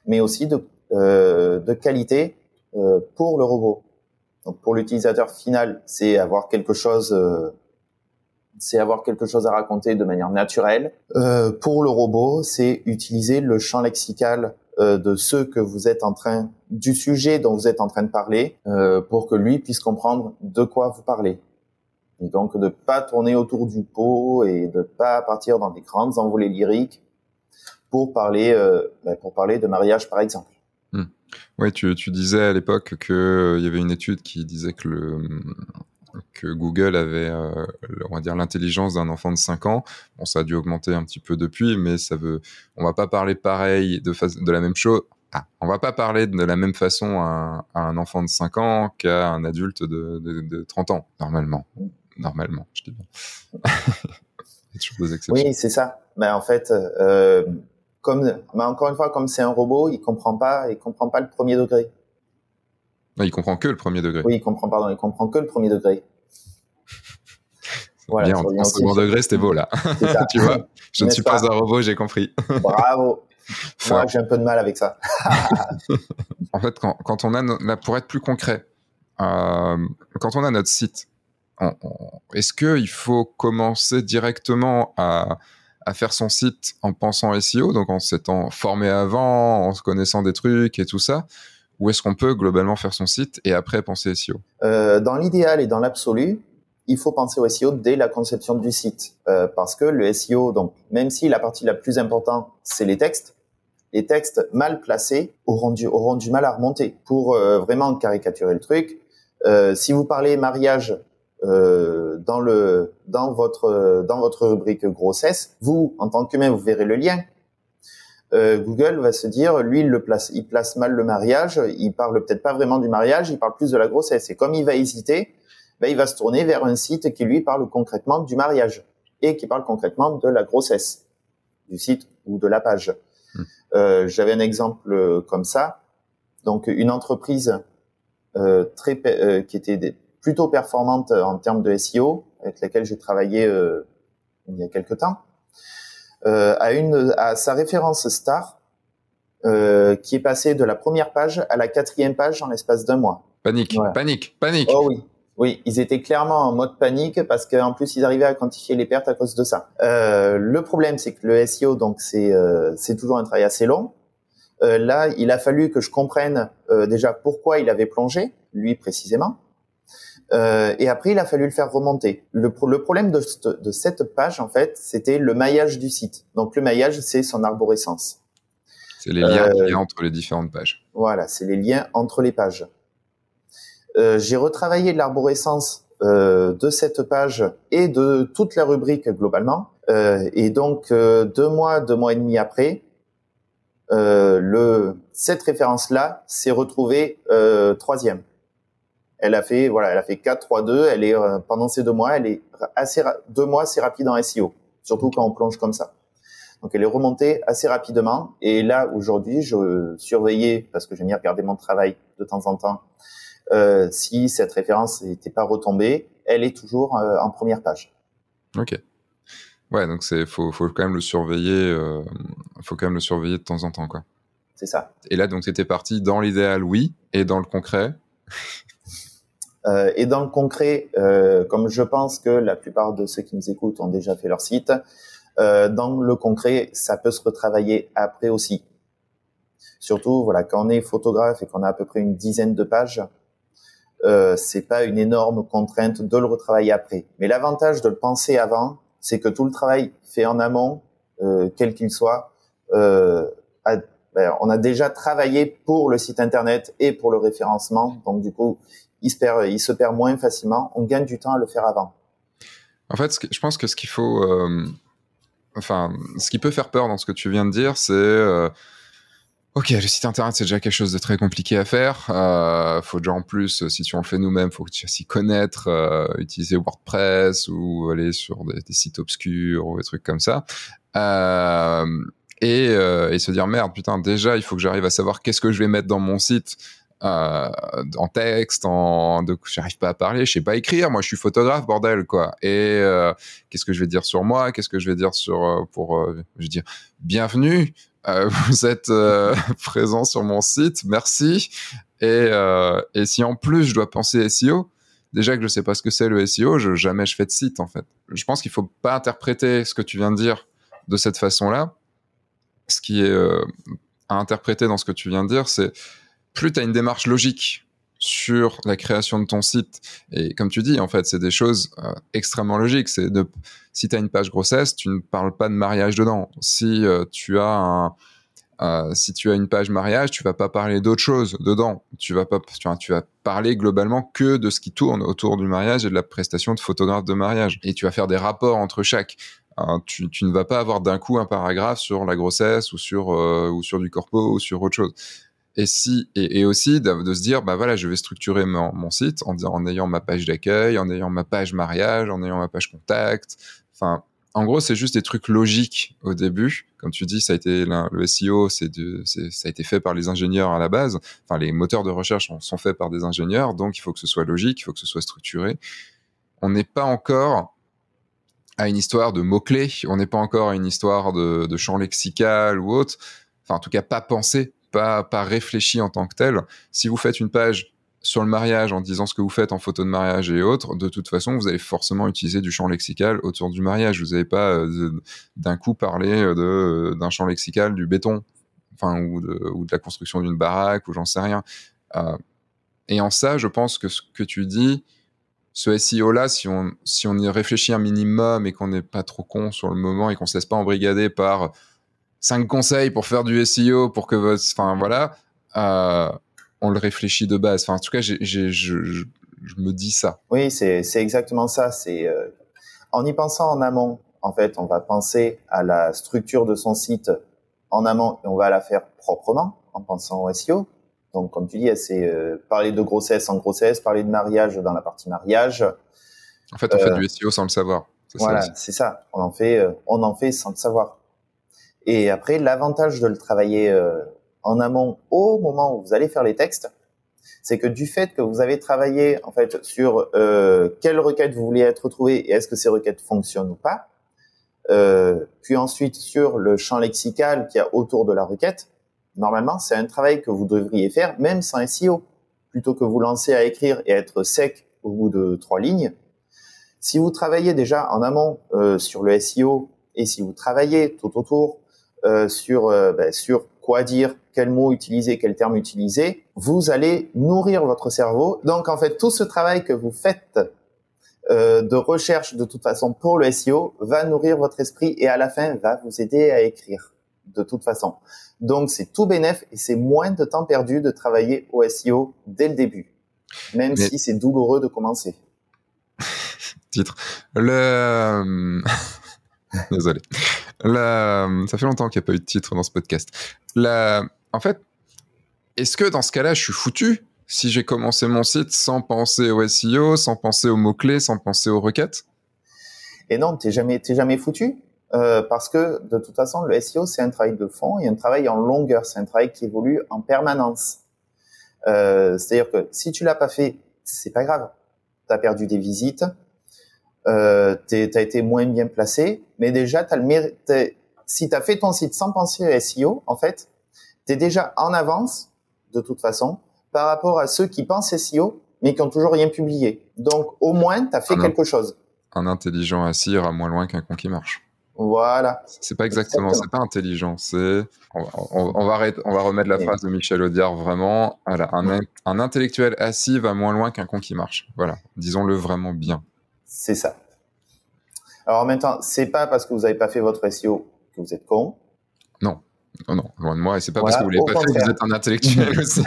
mais aussi de, euh, de qualité euh, pour le robot. Donc pour l'utilisateur final, c'est avoir quelque chose, euh, c'est avoir quelque chose à raconter de manière naturelle. Euh, pour le robot, c'est utiliser le champ lexical euh, de ce que vous êtes en train, du sujet dont vous êtes en train de parler, euh, pour que lui puisse comprendre de quoi vous parlez. Et donc de pas tourner autour du pot et de pas partir dans des grandes envolées lyriques pour parler, euh, ben, pour parler de mariage par exemple. Oui, tu, tu disais à l'époque qu'il il y avait une étude qui disait que le que Google avait, euh, on va dire, l'intelligence d'un enfant de 5 ans. Bon, ça a dû augmenter un petit peu depuis, mais ça veut, on va pas parler pareil de, la même chose. Ah, on va pas parler de la même façon à, un enfant de 5 ans qu'à un adulte de, de, de, 30 ans, normalement. Normalement, je dis bien. Il y a toujours des exceptions. Oui, c'est ça. Mais en fait, euh, comme, mais encore une fois, comme c'est un robot, il comprend pas, il comprend pas le premier degré. Non, il comprend que le premier degré. Oui, il comprend, pardon, il comprend que le premier degré. voilà, Bien, en, second degré, c'était beau là. tu vois, je ne suis pas un robot, j'ai compris. Bravo. Moi, j'ai un peu de mal avec ça. en fait, quand, quand on a, pour être plus concret, euh, quand on a notre site, est-ce qu'il faut commencer directement à, à, faire son site en pensant SEO, donc en s'étant formé avant, en se connaissant des trucs et tout ça? Ou est-ce qu'on peut globalement faire son site et après penser SEO euh, Dans l'idéal et dans l'absolu, il faut penser au SEO dès la conception du site, euh, parce que le SEO, donc même si la partie la plus importante c'est les textes, les textes mal placés auront du, auront du mal à remonter. Pour euh, vraiment caricaturer le truc, euh, si vous parlez mariage euh, dans le dans votre dans votre rubrique grossesse, vous en tant qu'humain vous verrez le lien, euh, Google va se dire, lui, il le place, il place mal le mariage, il parle peut-être pas vraiment du mariage, il parle plus de la grossesse. Et comme il va hésiter, ben, il va se tourner vers un site qui lui parle concrètement du mariage et qui parle concrètement de la grossesse du site ou de la page. Hmm. Euh, J'avais un exemple comme ça. Donc, une entreprise euh, très euh, qui était plutôt performante en termes de SEO, avec laquelle j'ai travaillé euh, il y a quelque temps euh, à, une, à sa référence star, euh, qui est passée de la première page à la quatrième page en l'espace d'un mois. Panique, panique, panique. Oh oui. Oui, ils étaient clairement en mode panique parce qu'en plus ils arrivaient à quantifier les pertes à cause de ça. Euh, le problème, c'est que le SEO, donc c'est euh, c'est toujours un travail assez long. Euh, là, il a fallu que je comprenne euh, déjà pourquoi il avait plongé, lui précisément, euh, et après, il a fallu le faire remonter. Le, le problème de, de, cette page, en fait, c'était le maillage du site. Donc, le maillage, c'est son arborescence. C'est les liens euh, entre les différentes pages. Voilà, c'est les liens entre les pages. Euh, J'ai retravaillé l'arborescence euh, de cette page et de toute la rubrique globalement. Euh, et donc, deux mois, deux mois et demi après, le, cette référence-là s'est retrouvée troisième. Elle a fait voilà, elle a fait 4 3 2, elle est euh, pendant ces deux mois, elle est assez deux mois c'est rapide en SEO, surtout quand on plonge comme ça. Donc elle est remontée assez rapidement et là aujourd'hui, je surveillais parce que j'aime bien regarder mon travail de temps en temps euh, si cette référence n'était pas retombée, elle est toujours euh, en première page. OK. Ouais, donc c'est faut faut quand même le surveiller faut quand même le surveiller de temps en temps quoi. C'est ça. Et là donc c'était parti dans l'idéal oui et dans le concret euh, et dans le concret, euh, comme je pense que la plupart de ceux qui nous écoutent ont déjà fait leur site, euh, dans le concret, ça peut se retravailler après aussi. Surtout, voilà, quand on est photographe et qu'on a à peu près une dizaine de pages, euh, c'est pas une énorme contrainte de le retravailler après. Mais l'avantage de le penser avant, c'est que tout le travail fait en amont, euh, quel qu'il soit, euh, a, ben, on a déjà travaillé pour le site internet et pour le référencement. Donc du coup, il se perd, moins facilement. On gagne du temps à le faire avant. En fait, je pense que ce qu'il faut, euh, enfin, ce qui peut faire peur dans ce que tu viens de dire, c'est euh, Ok, le site internet c'est déjà quelque chose de très compliqué à faire. Euh, faut déjà en plus, si tu en fais nous-mêmes, faut que tu s'y connaître, euh, utiliser WordPress ou aller sur des, sites obscurs ou des trucs comme ça. Euh, euh, et se dire merde, putain, déjà il faut que j'arrive à savoir qu'est-ce que je vais mettre dans mon site euh, en texte, en j'arrive pas à parler, je sais pas écrire. Moi, je suis photographe, bordel, quoi. Et euh, qu'est-ce que je vais dire sur moi Qu'est-ce que je vais dire sur euh, pour, euh, je veux dire, bienvenue. vous êtes présent sur mon site, merci. Et, et si en plus je dois penser SEO, déjà que je sais pas ce que c'est le SEO, je, jamais je fais de site en fait. Je pense qu'il faut pas interpréter ce que tu viens de dire de cette façon-là. Ce qui est à interpréter dans ce que tu viens de dire, c'est plus tu as une démarche logique sur la création de ton site. Et comme tu dis, en fait, c'est des choses euh, extrêmement logiques. C'est de, si tu as une page grossesse, tu ne parles pas de mariage dedans. Si euh, tu as euh, si tu as une page mariage, tu vas pas parler d'autre chose dedans. Tu vas pas, tu, vas parler globalement que de ce qui tourne autour du mariage et de la prestation de photographe de mariage. Et tu vas faire des rapports entre chaque. tu, tu, ne vas pas avoir d'un coup un paragraphe sur la grossesse ou sur ou sur du corpo ou sur autre chose et si et, aussi de, se dire bah voilà je vais structurer mon, site en, en ayant ma page d'accueil en ayant ma page mariage en ayant ma page contact. Enfin en gros c'est juste des trucs logiques au début. Comme tu dis ça a été le SEO c'est ça a été fait par les ingénieurs à la base. Enfin les moteurs de recherche sont faits par des ingénieurs. Donc il faut que ce soit logique il faut que ce soit structuré. On n'est pas encore à une histoire de mots clés on n'est pas encore à une histoire de, de champ lexical ou autre. Enfin en tout cas pas pensé pas, pas réfléchi en tant que tel. Si vous faites une page sur le mariage en disant ce que vous faites en photo de mariage et autres, de toute façon, vous allez forcément utiliser du champ lexical autour du mariage. Vous n'allez pas euh, d'un coup parler de, euh, d'un champ lexical du béton, enfin, ou de, ou de la construction d'une baraque, ou j'en sais rien. Euh, et en ça, je pense que ce que tu dis, ce SEO-là, si on, si on y réfléchit un minimum et qu'on n'est pas trop con sur le moment et qu'on se laisse pas embrigader par cinq conseils pour faire du SEO pour que votre, enfin voilà, euh, on le réfléchit de base. Enfin, en tout cas, j'ai, j'ai, je, je, me dis ça. Oui, c'est, c'est exactement ça. C'est euh, en y pensant en amont. En fait, on va penser à la structure de son site en amont et on va la faire proprement en pensant au SEO. Donc, comme tu dis, c'est euh, parler de grossesse en grossesse, parler de mariage dans la partie mariage. En fait, on fait du SEO sans le savoir. voilà, c'est ça. On en fait, on en fait sans le savoir. Et après, l'avantage de le travailler euh, en amont au moment où vous allez faire les textes, c'est que du fait que vous avez travaillé en fait sur euh, quelles requêtes vous voulez être retrouvées et est-ce que ces requêtes fonctionnent ou pas, euh, puis ensuite sur le champ lexical qu'il y a autour de la requête, normalement c'est un travail que vous devriez faire même sans SEO, plutôt que vous lancer à écrire et être sec au bout de trois lignes. Si vous travaillez déjà en amont euh, sur le SEO et si vous travaillez tout autour sur euh, ben, sur quoi dire, quel mot utiliser, quel terme utiliser, vous allez nourrir votre cerveau. Donc en fait, tout ce travail que vous faites euh, de recherche de toute façon pour le SEO va nourrir votre esprit et à la fin va vous aider à écrire de toute façon. Donc c'est tout bénéf et c'est moins de temps perdu de travailler au SEO dès le début, même si c'est douloureux de commencer. Titre. Le Désolé. La... Ça fait longtemps qu'il n'y a pas eu de titre dans ce podcast. La... En fait, est-ce que dans ce cas-là, je suis foutu si j'ai commencé mon site sans penser au SEO, sans penser aux mots-clés, sans penser aux requêtes? Et non, t'es jamais, jamais foutu. Euh, parce que de toute façon, le SEO, c'est un travail de fond et un travail en longueur. C'est un travail qui évolue en permanence. Euh, C'est-à-dire que si tu l'as pas fait, c'est pas grave. Tu as perdu des visites, euh, tu as été moins bien placé, mais déjà, as le mérite, si tu as fait ton site sans penser à SEO, en fait, tu es déjà en avance, de toute façon, par rapport à ceux qui pensent SEO, mais qui ont toujours rien publié. Donc, au moins, tu as fait quelque chose. Un intelligent assis ira moins loin qu'un con qui marche. Voilà. C'est pas exactement, c'est pas intelligent, c'est. On, on, va on va remettre la phrase de Michel Audiard vraiment. Voilà, un, un intellectuel assis va moins loin qu'un con qui marche. Voilà, disons-le vraiment bien. C'est ça. Alors en même temps, c'est pas parce que vous n'avez pas fait votre SEO que vous êtes con. Non, non, non, loin de moi. Et c'est pas parce que vous l'avez pas fait que vous êtes un intellectuel aussi.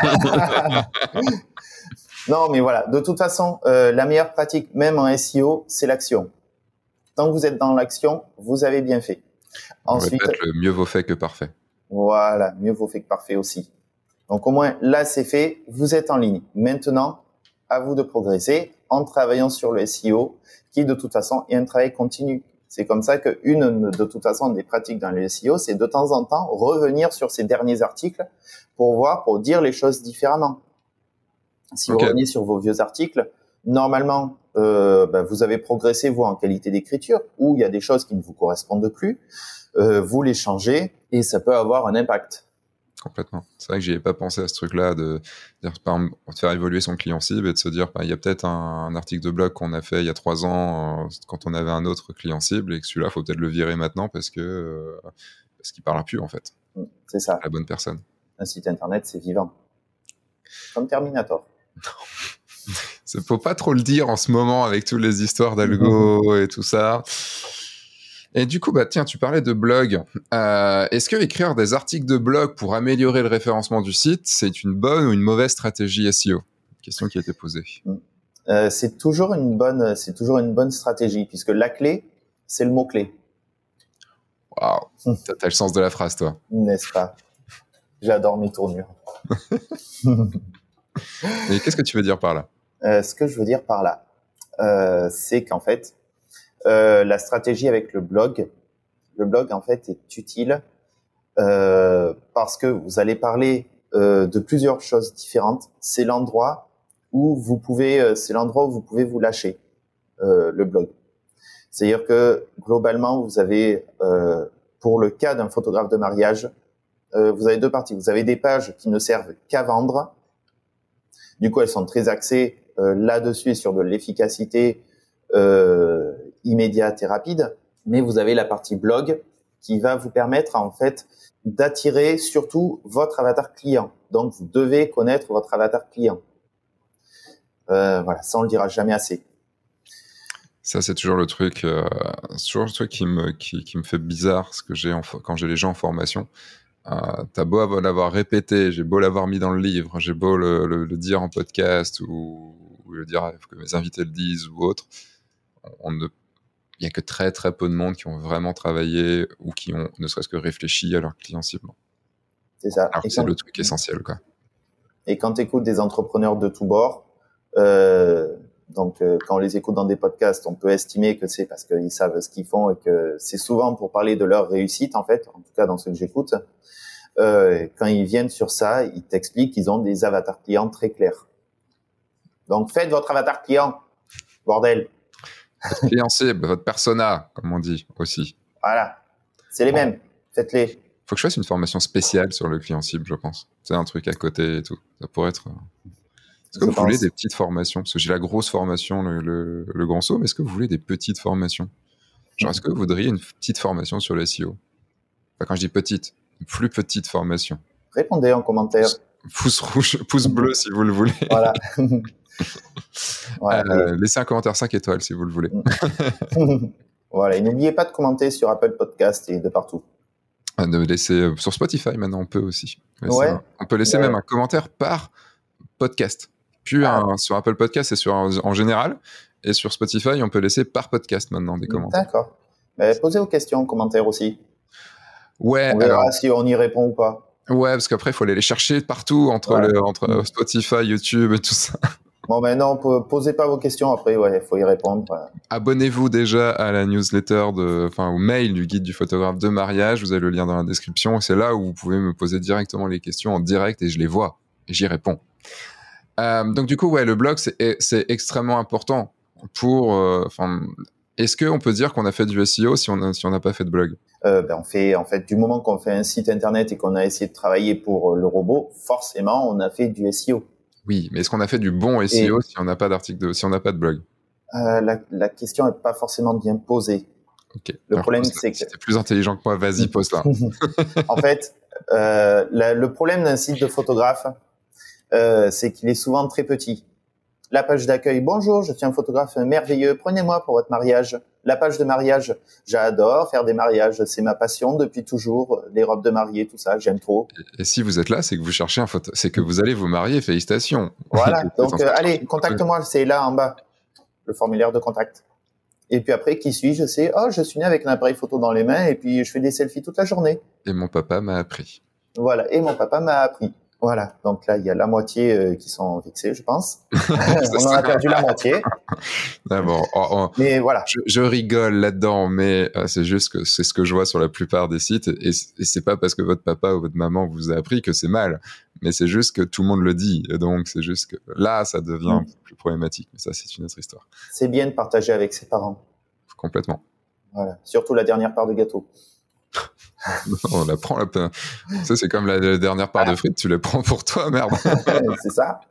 non, mais voilà. De toute façon, euh, la meilleure pratique, même en SEO, c'est l'action. Tant que vous êtes dans l'action, vous avez bien fait. Ensuite, le mieux vaut fait que parfait. Voilà, mieux vaut fait que parfait aussi. Donc au moins là, c'est fait. Vous êtes en ligne. Maintenant, à vous de progresser en travaillant sur le SEO, qui de toute façon est un travail continu. C'est comme ça que une de toute façon des pratiques dans le SEO, c'est de temps en temps revenir sur ces derniers articles pour voir, pour dire les choses différemment. Si vous revenez sur vos vieux articles, normalement, euh, ben, vous avez progressé vous en qualité d'écriture, ou il y a des choses qui ne vous correspondent plus. Euh, vous les changez et ça peut avoir un impact. Complètement. C'est vrai que j'y ai pas pensé à ce truc-là de, de, faire évoluer son client cible et de se dire, bah, il y a peut-être un, article de blog qu'on a fait il y a trois ans euh, quand on avait un autre client cible et que celui-là, faut peut-être le virer maintenant parce que euh, parce qu'il parlera plus en fait. Mm, c'est ça. La bonne personne. Un site internet, c'est vivant. Comme Terminator. Il faut pas trop le dire en ce moment avec toutes les histoires d'algo et tout ça. Et du coup, bah tiens, tu parlais de blog. Euh, Est-ce que écrire des articles de blog pour améliorer le référencement du site, c'est une bonne ou une mauvaise stratégie SEO Question qui a été posée. Euh, c'est toujours une bonne, c'est toujours une bonne stratégie puisque la clé, c'est le mot clé. Waouh, t'as le sens de la phrase, toi. N'est-ce pas? J'adore mes tournures. Et qu'est-ce que tu veux dire par là? Euh, Ce que je veux dire par là, euh, c'est qu'en fait, euh, la stratégie avec le blog, le blog en fait est utile euh, parce que vous allez parler euh, de plusieurs choses différentes. C'est l'endroit où vous pouvez, euh, c'est l'endroit où vous pouvez vous lâcher euh, le blog. C'est-à-dire que globalement, vous avez, pour le cas d'un photographe de mariage, vous avez deux parties. Vous avez des pages qui ne servent qu'à vendre. Du coup, elles sont très axées là-dessus sur de l'efficacité, euh, immédiate et rapide, mais vous avez la partie blog qui va vous permettre en fait d'attirer surtout votre avatar client. Donc vous devez connaître votre avatar client. Euh, voilà, ça on le dira jamais assez. Ça c'est toujours le truc, euh, toujours le truc qui me qui, me fait bizarre, ce que j'ai quand j'ai les gens en formation. Euh, T'as beau l'avoir répété, j'ai beau l'avoir mis dans le livre, j'ai beau le, le, le, dire en podcast ou, ou le dire que mes invités le disent ou autre, on ne il y a que très très peu de monde qui ont vraiment travaillé ou qui ont ne serait-ce que réfléchi à leur client cible. C'est ça. c'est le truc essentiel, quoi. Et quand tu écoutes des entrepreneurs de tous bords, euh, donc euh, quand on les écoute dans des podcasts, on peut estimer que c'est parce qu'ils savent ce qu'ils font et que c'est souvent pour parler de leur réussite, en fait, en tout cas dans ce que j'écoute. Euh, quand ils viennent sur ça, ils t'expliquent qu'ils ont des avatars clients très clairs. Donc faites votre avatar client, bordel votre client cible, votre persona, comme on dit aussi. Voilà, c'est les mêmes. Faites-les. Faut que je fasse une formation spéciale sur le client cible, je pense. C'est un truc à côté et tout. Ça pourrait être. Euh, est-ce que vous voulez des petites formations? Parce que j'ai la grosse formation, le, grand saut, mais est-ce que vous voulez des petites formations? Genre, est-ce que vous voudriez une petite formation sur le SEO enfin, Quand je dis petite, une plus petite formation. Répondez en commentaire. Pouce rouge, pouce bleu si vous le voulez. Voilà. Euh, laissez un commentaire 5 étoiles si vous le voulez. voilà, et n'oubliez pas de commenter sur Apple Podcast et de partout. Ah, de laisser euh, sur Spotify maintenant on peut aussi. on peut laisser même un commentaire par podcast. Puis ah. sur Apple Podcast et sur en général et sur Spotify on peut laisser par podcast maintenant des commentaires. D'accord. posez vos questions en commentaire aussi. Ouais. On verra si on y répond ou pas. Ouais, parce qu'après il faut aller les chercher partout entre, entre mm. Spotify, YouTube et tout ça. Bon, ben non, posez pas vos questions après, ouais, il faut y répondre. Abonnez-vous déjà à la newsletter, de, enfin, au mail du guide du photographe de mariage. Vous avez le lien dans la description. C'est là où vous pouvez me poser directement les questions en direct et je les vois et j'y réponds. Euh, donc, du coup, ouais, le blog, c'est extrêmement important pour, euh, enfin, est-ce qu'on peut dire qu'on a fait du SEO si on n'a si on pas fait de blog? Euh, ben on fait en fait du moment qu'on fait un site internet et qu'on a essayé de travailler pour le robot, forcément on a fait du SEO. Oui, mais est-ce qu'on a fait du bon SEO si on n'a pas d'article, de, si on n'a pas de blog? Euh, la, la, question n'est pas forcément bien posée. Ok. Le problème, c'est que c'est plus intelligent que moi. Vas-y, pose là. en fait, euh, la, le problème d'un site de photographe, euh, c'est qu'il est souvent très petit. La page d'accueil, bonjour, je suis un photographe merveilleux, prenez-moi pour votre mariage la page de mariage, j'adore faire des mariages, c'est ma passion depuis toujours, les robes de mariée, tout ça, j'aime trop. Et, si vous êtes là, c'est que vous cherchez un photo, c'est que vous allez vous marier, félicitations. Voilà, donc euh, allez, contacte-moi, c'est là en bas, le formulaire de contact. Et puis après, qui suis-je C'est, oh, je suis né avec un appareil photo dans les mains et puis je fais des selfies toute la journée. Et mon papa m'a appris. Voilà, et mon papa m'a appris. Voilà, donc là, il y a la moitié euh, qui sont fixés, je pense. on en a perdu la moitié. D'abord, oh, oh. mais voilà. Je, rigole là-dedans, mais euh, c'est juste que c'est ce que je vois sur la plupart des sites, et, et c'est pas parce que votre papa ou votre maman vous a appris que c'est mal, mais c'est juste que tout le monde le dit, et donc c'est juste que là, ça devient mm. plus problématique. Mais ça, c'est une autre histoire. C'est bien de partager avec ses parents. Complètement. Voilà, surtout la dernière part de gâteau. on la prend la peine. Ça, c'est comme la, dernière part de frites, tu la prends pour toi, merde. c'est ça.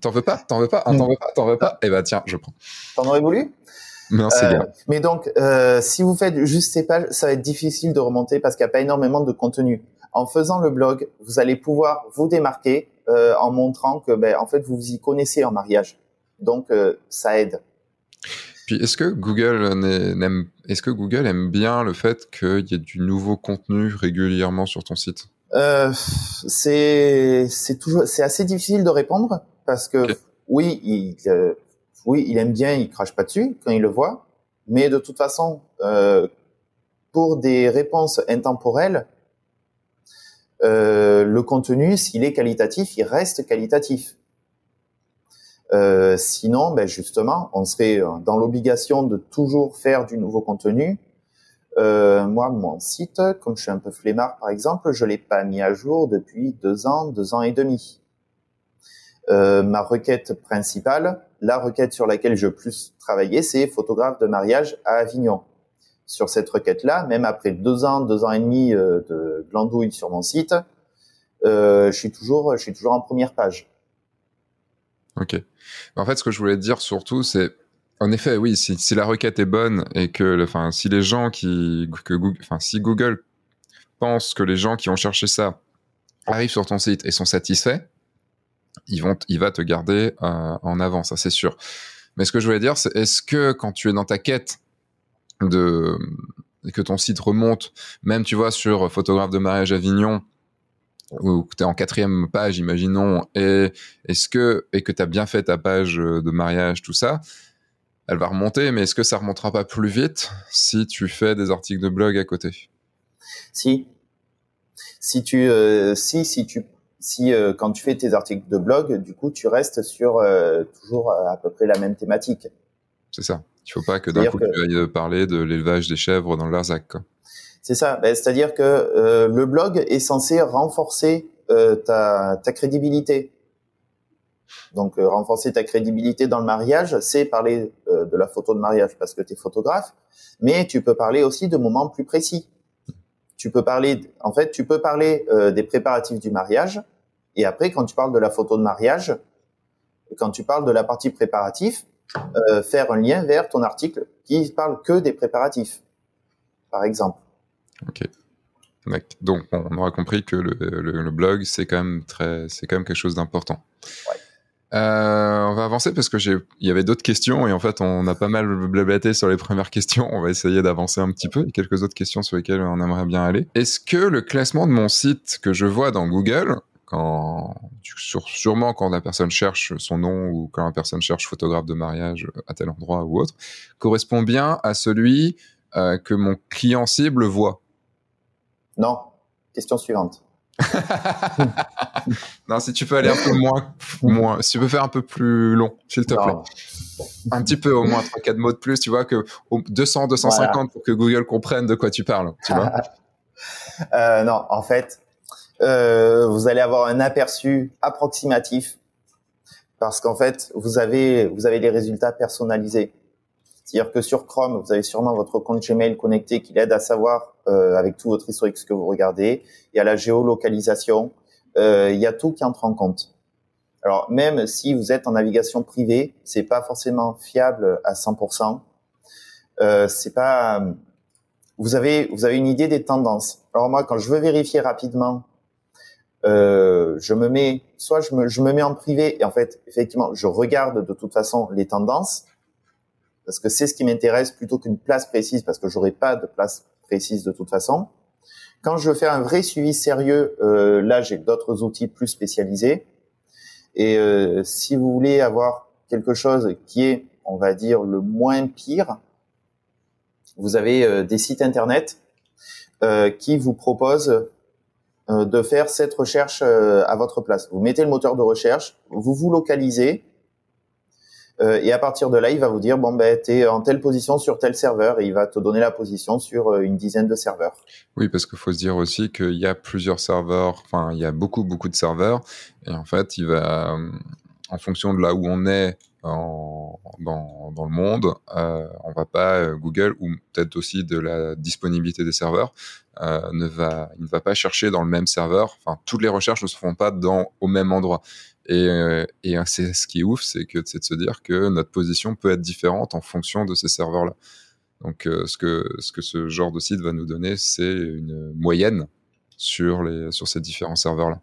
T'en veux pas T'en veux pas ah, T'en veux pas T'en veux pas Eh ben tiens, je prends. T'en aurais voulu? Merci. Euh, mais donc, euh, si vous faites juste ces pages, ça va être difficile de remonter parce qu'il n'y a pas énormément de contenu. En faisant le blog, vous allez pouvoir vous démarquer euh, en montrant que, ben, en fait, vous vous y connaissez en mariage. Donc, ça aide est-ce que Google aime, est-ce que Google aime bien le fait qu'il y ait du nouveau contenu régulièrement sur ton site? Euh, C'est c'est toujours c'est assez difficile de répondre parce que oui il euh, oui il aime bien, il crache pas dessus quand il le voit, mais de toute façon euh, pour des réponses intemporelles, le contenu s'il est qualitatif, il reste qualitatif. Euh, sinon, ben justement, on serait euh, dans l'obligation de toujours faire du nouveau contenu. Euh, moi, mon site, comme je suis un peu flemmard, par exemple, je l'ai pas mis à jour depuis deux ans, deux ans et demi. Euh, ma requête principale, la requête sur laquelle je plus travaillé, c'est photographe de mariage à Avignon. Sur cette requête-là, même après deux ans, deux ans et demi euh, de glandouille sur mon site, je suis toujours, je suis toujours en première page. Ok. En fait, ce que je voulais dire surtout, c'est en effet, oui, si, la requête est bonne et que, enfin, si les gens qui, que Google, enfin, si Google pense que les gens qui ont cherché ça arrivent sur ton site et sont satisfaits, ils vont, il va te garder euh, en avant, ça c'est sûr. Mais ce que je voulais dire, c'est est-ce que quand tu es dans ta quête de que ton site remonte, même tu vois sur photographe de mariage Avignon, ou que tu es en quatrième page, imaginons, et est-ce que et que tu as bien fait ta page de mariage, tout ça, elle va remonter, mais est-ce que ça remontera pas plus vite si tu fais des articles de blog à côté? Si. Si tu euh, si si tu si euh, quand tu fais tes articles de blog, du coup, tu restes sur euh, toujours à peu près la même thématique. C'est ça. Il faut pas que d'un coup tu ailles parler de l'élevage des chèvres dans le Larzac. Quoi. C'est ça. Ben, c'est-à-dire que euh, le blog est censé renforcer euh, ta, crédibilité. Donc euh, renforcer ta crédibilité dans le mariage, c'est parler de la photo de mariage parce que tu es photographe, mais tu peux parler aussi de moments plus précis. Tu peux parler, en fait, tu peux parler des préparatifs du mariage, et après, quand tu parles de la photo de mariage, quand tu parles de la partie préparatif, faire un lien vers ton article qui parle que des préparatifs, par exemple. Ok. Donc on aura compris que le, blog c'est quand même très, c'est quand même quelque chose d'important. Euh, on va avancer parce que j'ai, il y avait d'autres questions et en fait on a pas mal blablaté sur les premières questions. On va essayer d'avancer un petit peu. Il y a quelques autres questions sur lesquelles on aimerait bien aller. Est-ce que le classement de mon site que je vois dans Google, quand sûrement quand la personne cherche son nom ou quand la personne cherche photographe de mariage à tel endroit ou autre, correspond bien à celui euh, que mon client cible voit? Non. Question suivante. non, si tu peux aller un peu moins, moins, si tu peux faire un peu plus long, s'il te plaît. Un petit peu, au moins 3-4 mots de plus, tu vois, que 200, 250 pour que Google comprenne de quoi tu parles, tu vois. euh, non, en fait, euh, vous allez avoir un aperçu approximatif parce qu'en fait, vous avez, vous avez les résultats personnalisés. C'est-à-dire que sur Chrome, vous avez sûrement votre compte Gmail connecté qui l'aide à savoir euh, avec tout votre historique ce que vous regardez. Il y a la géolocalisation. Euh, il y a tout qui entre en compte. Alors même si vous êtes en navigation privée, c'est pas forcément fiable à 100%. Euh, c'est pas. Vous avez vous avez une idée des tendances. Alors moi, quand je veux vérifier rapidement, euh, je me mets soit je me je me mets en privé et en fait effectivement je regarde de toute façon les tendances parce que c'est ce qui m'intéresse plutôt qu'une place précise, parce que j'aurai pas de place précise de toute façon. Quand je faire un vrai suivi sérieux, euh, là j'ai d'autres outils plus spécialisés. Et euh, si vous voulez avoir quelque chose qui est, on va dire, le moins pire, vous avez euh, des sites internet qui vous proposent de faire cette recherche à votre place. Vous mettez le moteur de recherche, vous vous localisez, et à partir de là, il va vous dire bon ben t'es en telle position sur tel serveur, et il va te donner la position sur une dizaine de serveurs. Oui, parce qu'il faut se dire aussi qu'il y a plusieurs serveurs, enfin il y a beaucoup beaucoup de serveurs, et en fait il va, en fonction de là où on est dans, le monde, euh, on va pas Google ou peut-être aussi de la disponibilité des serveurs euh, ne va il ne va pas chercher dans le même serveur. Enfin, toutes les recherches ne se font pas dans au même endroit. Et, euh, et c'est ce qui est ouf, c'est que c'est de se dire que notre position peut être différente en fonction de ces serveurs-là. Donc, euh, ce que ce que ce genre de site va nous donner, c'est une moyenne sur les sur ces différents serveurs-là.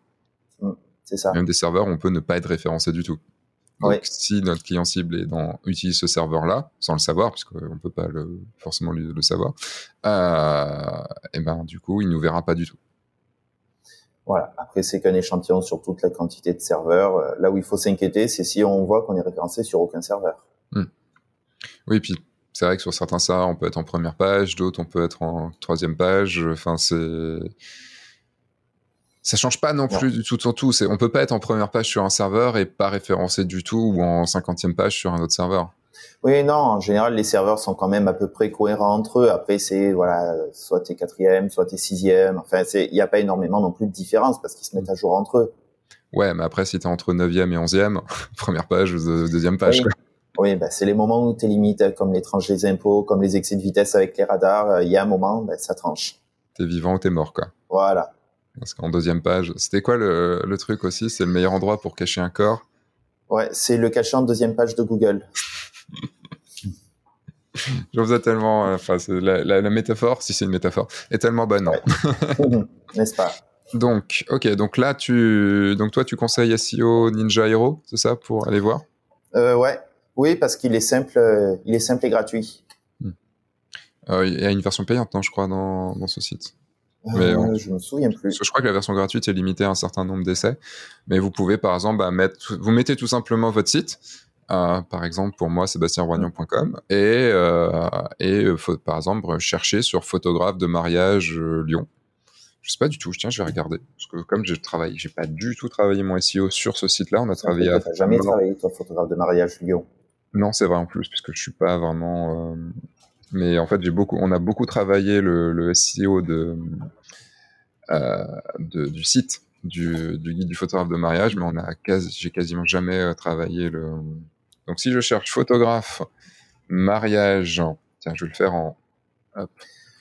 Mmh, c'est ça. Même des serveurs, on peut ne pas être référencé du tout. Donc, si notre client cible est dans, utilise ce serveur-là, sans le savoir, puisqu'on ne peut pas le, forcément le, le savoir, euh, et ben, du coup, il ne nous verra pas du tout. Voilà. Après, c'est qu'un échantillon sur toute la quantité de serveurs. Euh, là où il faut s'inquiéter, c'est si on voit qu'on est référencé sur aucun serveur. Hmm. Oui, puis c'est vrai que sur certains serveurs, on peut être en première page, d'autres, on peut être en troisième page. Enfin, c'est ça change pas non plus du tout en tout. On peut pas être en première page sur un serveur et pas référencé du tout ou en cinquantième page sur un autre serveur. Oui, non, en général, les serveurs sont quand même à peu près cohérents entre eux. Après, c'est, voilà, soit t'es quatrième, soit t'es sixième. Enfin, il n'y a pas énormément non plus de différence parce qu'ils se mettent à jour entre eux. Ouais, mais après, si t'es entre neuvième et onzième, première page ou deuxième page, oui. Oui, bah, c'est les moments où t'es limite, comme les tranches des impôts, comme les excès de vitesse avec les radars. Il y a un moment, bah, ça tranche. T'es vivant ou t'es mort, quoi. Voilà. Parce qu'en deuxième page, c'était quoi le, le, truc aussi? C'est le meilleur endroit pour cacher un corps? Ouais, c'est le cacher en deuxième page de Google. Je vous ai tellement, euh, enfin, la, la, la, métaphore, si c'est une métaphore, est tellement bonne, ouais. n'est-ce pas? Donc, ok, donc là, tu, donc toi, tu conseilles SEO Ninja Hero, c'est ça, pour aller voir? Euh, Ouais, oui, parce qu'il est simple, euh, il est simple et gratuit. Hmm. Euh, il y a une version payante, non, je crois, dans, dans ce site. Mais euh, je me souviens plus. Je crois que la version gratuite est limitée à un certain nombre d'essais, mais vous pouvez par exemple bah, mettre, vous mettez tout simplement votre site. Euh, par exemple, pour moi, sébastienroignon.com et, euh, et euh, faut, par exemple chercher sur photographe de mariage euh, Lyon. Je sais pas du tout. Tiens, je vais regarder parce que comme j'ai travaillé, j'ai pas du tout travaillé mon SEO sur ce site-là. On a travaillé. Tu jamais travaillé toi photographe de mariage Lyon Non, c'est vrai en plus puisque je suis pas vraiment. Mais en fait, j'ai beaucoup, on a beaucoup travaillé le, le SEO de, de, du site du, du, guide du photographe de mariage, mais on a j'ai quasiment jamais travaillé le. Donc, si je cherche photographe mariage, tiens, je vais le faire en. Hop.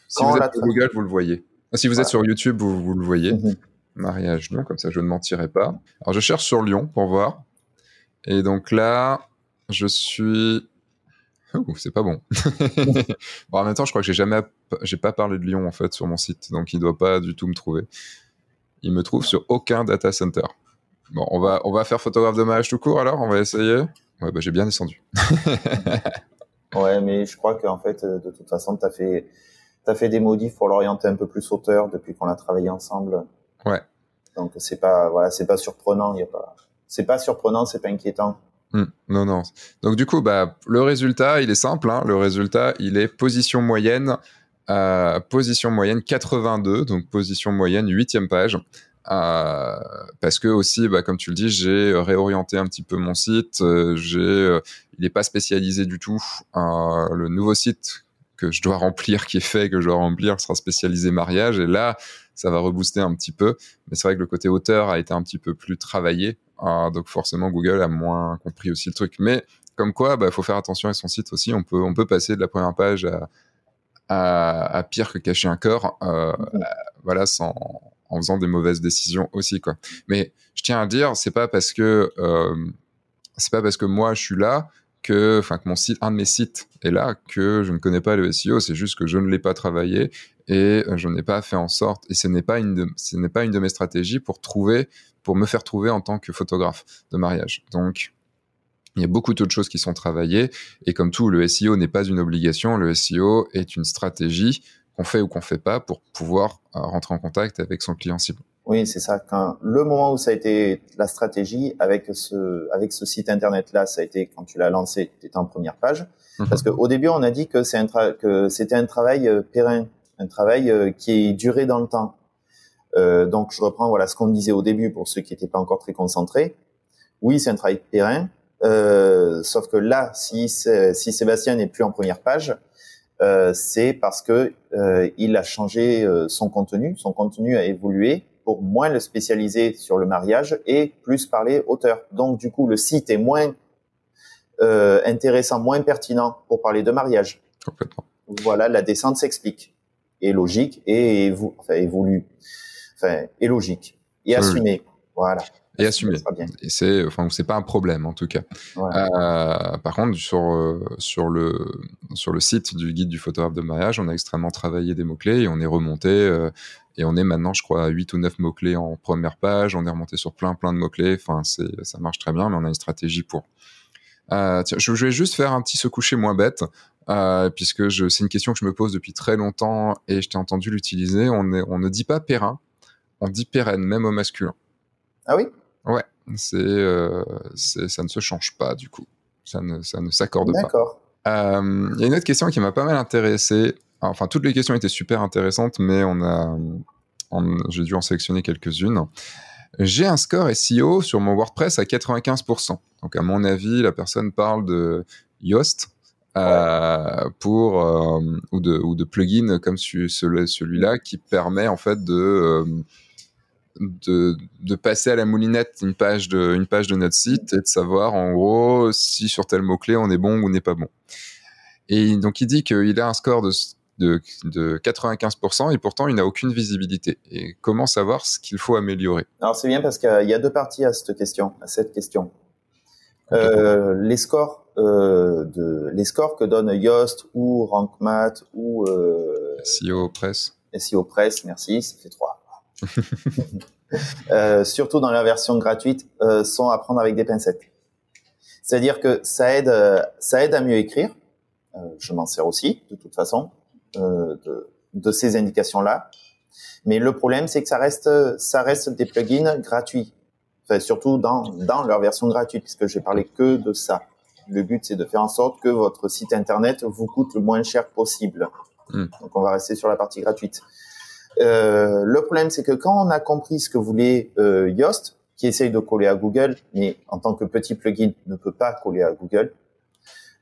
Si Quand vous êtes sur Google, vous le voyez. Si vous voilà. êtes sur YouTube, vous, vous le voyez. Mm -hmm. Mariage Lyon, comme ça, je ne mentirai pas. Alors, je cherche sur Lyon pour voir. Et donc là, je suis c'est pas bon. bon. En même temps, je crois que j'ai jamais, j'ai pas parlé de Lyon en fait sur mon site, donc il doit pas du tout me trouver. Il me trouve sur aucun data center. Bon, on va, on va faire photographe de mariage tout court alors, on va essayer? Ouais, bah j'ai bien descendu. ouais, mais je crois qu'en fait, euh, de toute façon, t'as fait, as fait des modifs pour l'orienter un peu plus hauteur depuis qu'on a travaillé ensemble. Ouais. Donc c'est pas, voilà, c'est pas surprenant, il y a pas, c'est pas surprenant, c'est pas inquiétant. Mmh, non, non. Donc du coup, bah, le résultat, il est simple. Hein. Le résultat, il est position moyenne, euh, position moyenne 82, donc position moyenne huitième page. Euh, parce que aussi, bah, comme tu le dis, j'ai réorienté un petit peu mon site. Euh, j'ai, il n'est pas spécialisé du tout. le nouveau site que je dois remplir, qui est fait, que je dois remplir, sera spécialisé mariage. Et là, ça va rebooster un petit peu. Mais c'est vrai que le côté hauteur a été un petit peu plus travaillé. Euh, donc forcément, Google a moins compris aussi le truc. Mais comme quoi, bah, faut faire attention à son site aussi. On peut, on peut passer de la première page à, à, à pire que cacher un corps, euh, mmh. voilà, sans, en faisant des mauvaises décisions aussi, quoi. Mais je tiens à dire, c'est pas parce que euh, c'est pas parce que moi je suis là que, enfin, que mon site, un de mes sites est là que je ne connais pas le SEO. C'est juste que je ne l'ai pas travaillé et je n'ai pas fait en sorte. Et ce n'est pas une, de, ce n'est pas une de mes stratégies pour trouver pour me faire trouver en tant que photographe de mariage. Donc, il y a beaucoup d'autres choses qui sont travaillées. Et comme tout, le SEO n'est pas une obligation. Le SEO est une stratégie qu'on fait ou qu'on fait pas pour pouvoir rentrer en contact avec son client cible. Oui, c'est ça. Quand le moment où ça a été la stratégie avec ce avec ce site internet là, ça a été quand tu l'as lancé, tu étais en première page. -hmm. Parce qu'au début, on a dit que c'est un que c'était un travail euh, périn, un travail euh, qui est duré dans le temps. Euh, donc je reprends voilà ce qu'on disait au début pour ceux qui n'étaient pas encore très concentrés. Oui, c'est un travail terrain, euh, sauf que là, si, si Sébastien n'est plus en première page, euh, c'est parce que euh, il a changé euh, son contenu, son contenu a évolué pour moins le spécialiser sur le mariage et plus parler auteur. Donc du coup, le site est moins euh, intéressant, moins pertinent pour parler de mariage. Complètement. Voilà, la descente s'explique, est logique et enfin, évolue, enfin, est logique et assumée. Voilà. Et assumé. Et c'est, enfin, c'est pas un problème en tout cas. Euh, par contre, sur euh, sur le sur le site du guide du photographe de mariage, on a extrêmement travaillé des mots clés et on est remonté euh, et on est maintenant, je crois, à 8 ou 9 mots clés en première page. On est remonté sur plein plein de mots clés. Enfin, c'est ça marche très bien, mais on a une stratégie pour. tiens, je, vais juste faire un petit se coucher moins bête. puisque je, c'est une question que je me pose depuis très longtemps et je t'ai entendu l'utiliser. On, est, on ne dit pas périn, on dit pérenne, même au masculin. Ah oui? Ouais, euh, c'est, ça ne se change pas du coup. Ça ne, ça ne s'accorde pas. D'accord. Euh, il y a une autre question qui m'a pas mal intéressé. Enfin, toutes les questions étaient super intéressantes, mais on a, j'ai dû en sélectionner quelques-unes. J'ai un score SEO sur mon WordPress à 95%. Donc, à mon avis, la personne parle de Yoast euh, pour ou de ou de plugin comme celui-là qui permet en fait de de, de, passer à la moulinette une page de, une page de notre site et de savoir en gros si sur tel mot-clé on est bon ou n'est pas bon. Et donc il dit qu'il a un score de, de, de 95% et pourtant il n'a aucune visibilité. Et comment savoir ce qu'il faut améliorer? Alors c'est bien parce qu'il y a deux parties à cette question. À cette question. Euh, les scores euh, de les scores que donne Yoast ou RankMath ou euh, SEO Press. SEO Press, merci, ça fait trois. Euh, surtout dans la version gratuite, euh, sont à prendre avec des pincettes. C'est-à-dire que ça aide, euh, ça aide à mieux écrire. je m'en sers aussi, de toute façon, de, de, ces indications-là. Mais le problème, c'est que ça reste, ça reste des plugins gratuits. Enfin, surtout dans, dans leur version gratuite, puisque j'ai parlé que de ça. Le but, c'est de faire en sorte que votre site internet vous coûte le moins cher possible. Hmm. Donc, on va rester sur la partie gratuite. Euh, le problème, c'est que quand on a compris ce que voulait euh, Yoast, qui essaye de coller à Google, mais en tant que petit plugin ne peut pas coller à Google,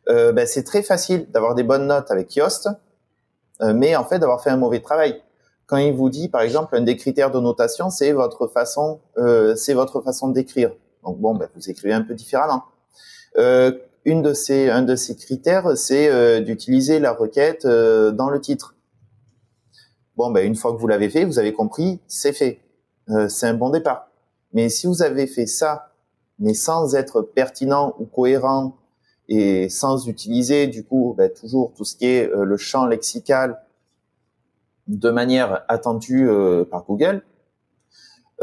euh, ben, c'est très facile d'avoir des bonnes notes avec Yoast, euh, mais en fait d'avoir fait un mauvais travail. Quand il vous dit, par exemple, un des critères de notation, c'est votre façon, euh, c'est votre façon d'écrire. Donc bon, ben, vous écrivez un peu différemment. une de ces, un de ces critères, c'est d'utiliser la requête dans le titre. Bon, ben, une fois que vous l'avez fait, vous avez compris, c'est fait. Euh, c'est un bon départ. Mais si vous avez fait ça, mais sans être pertinent ou cohérent et sans utiliser du coup ben, toujours tout ce qui est euh, le champ lexical de manière attendue euh, par Google,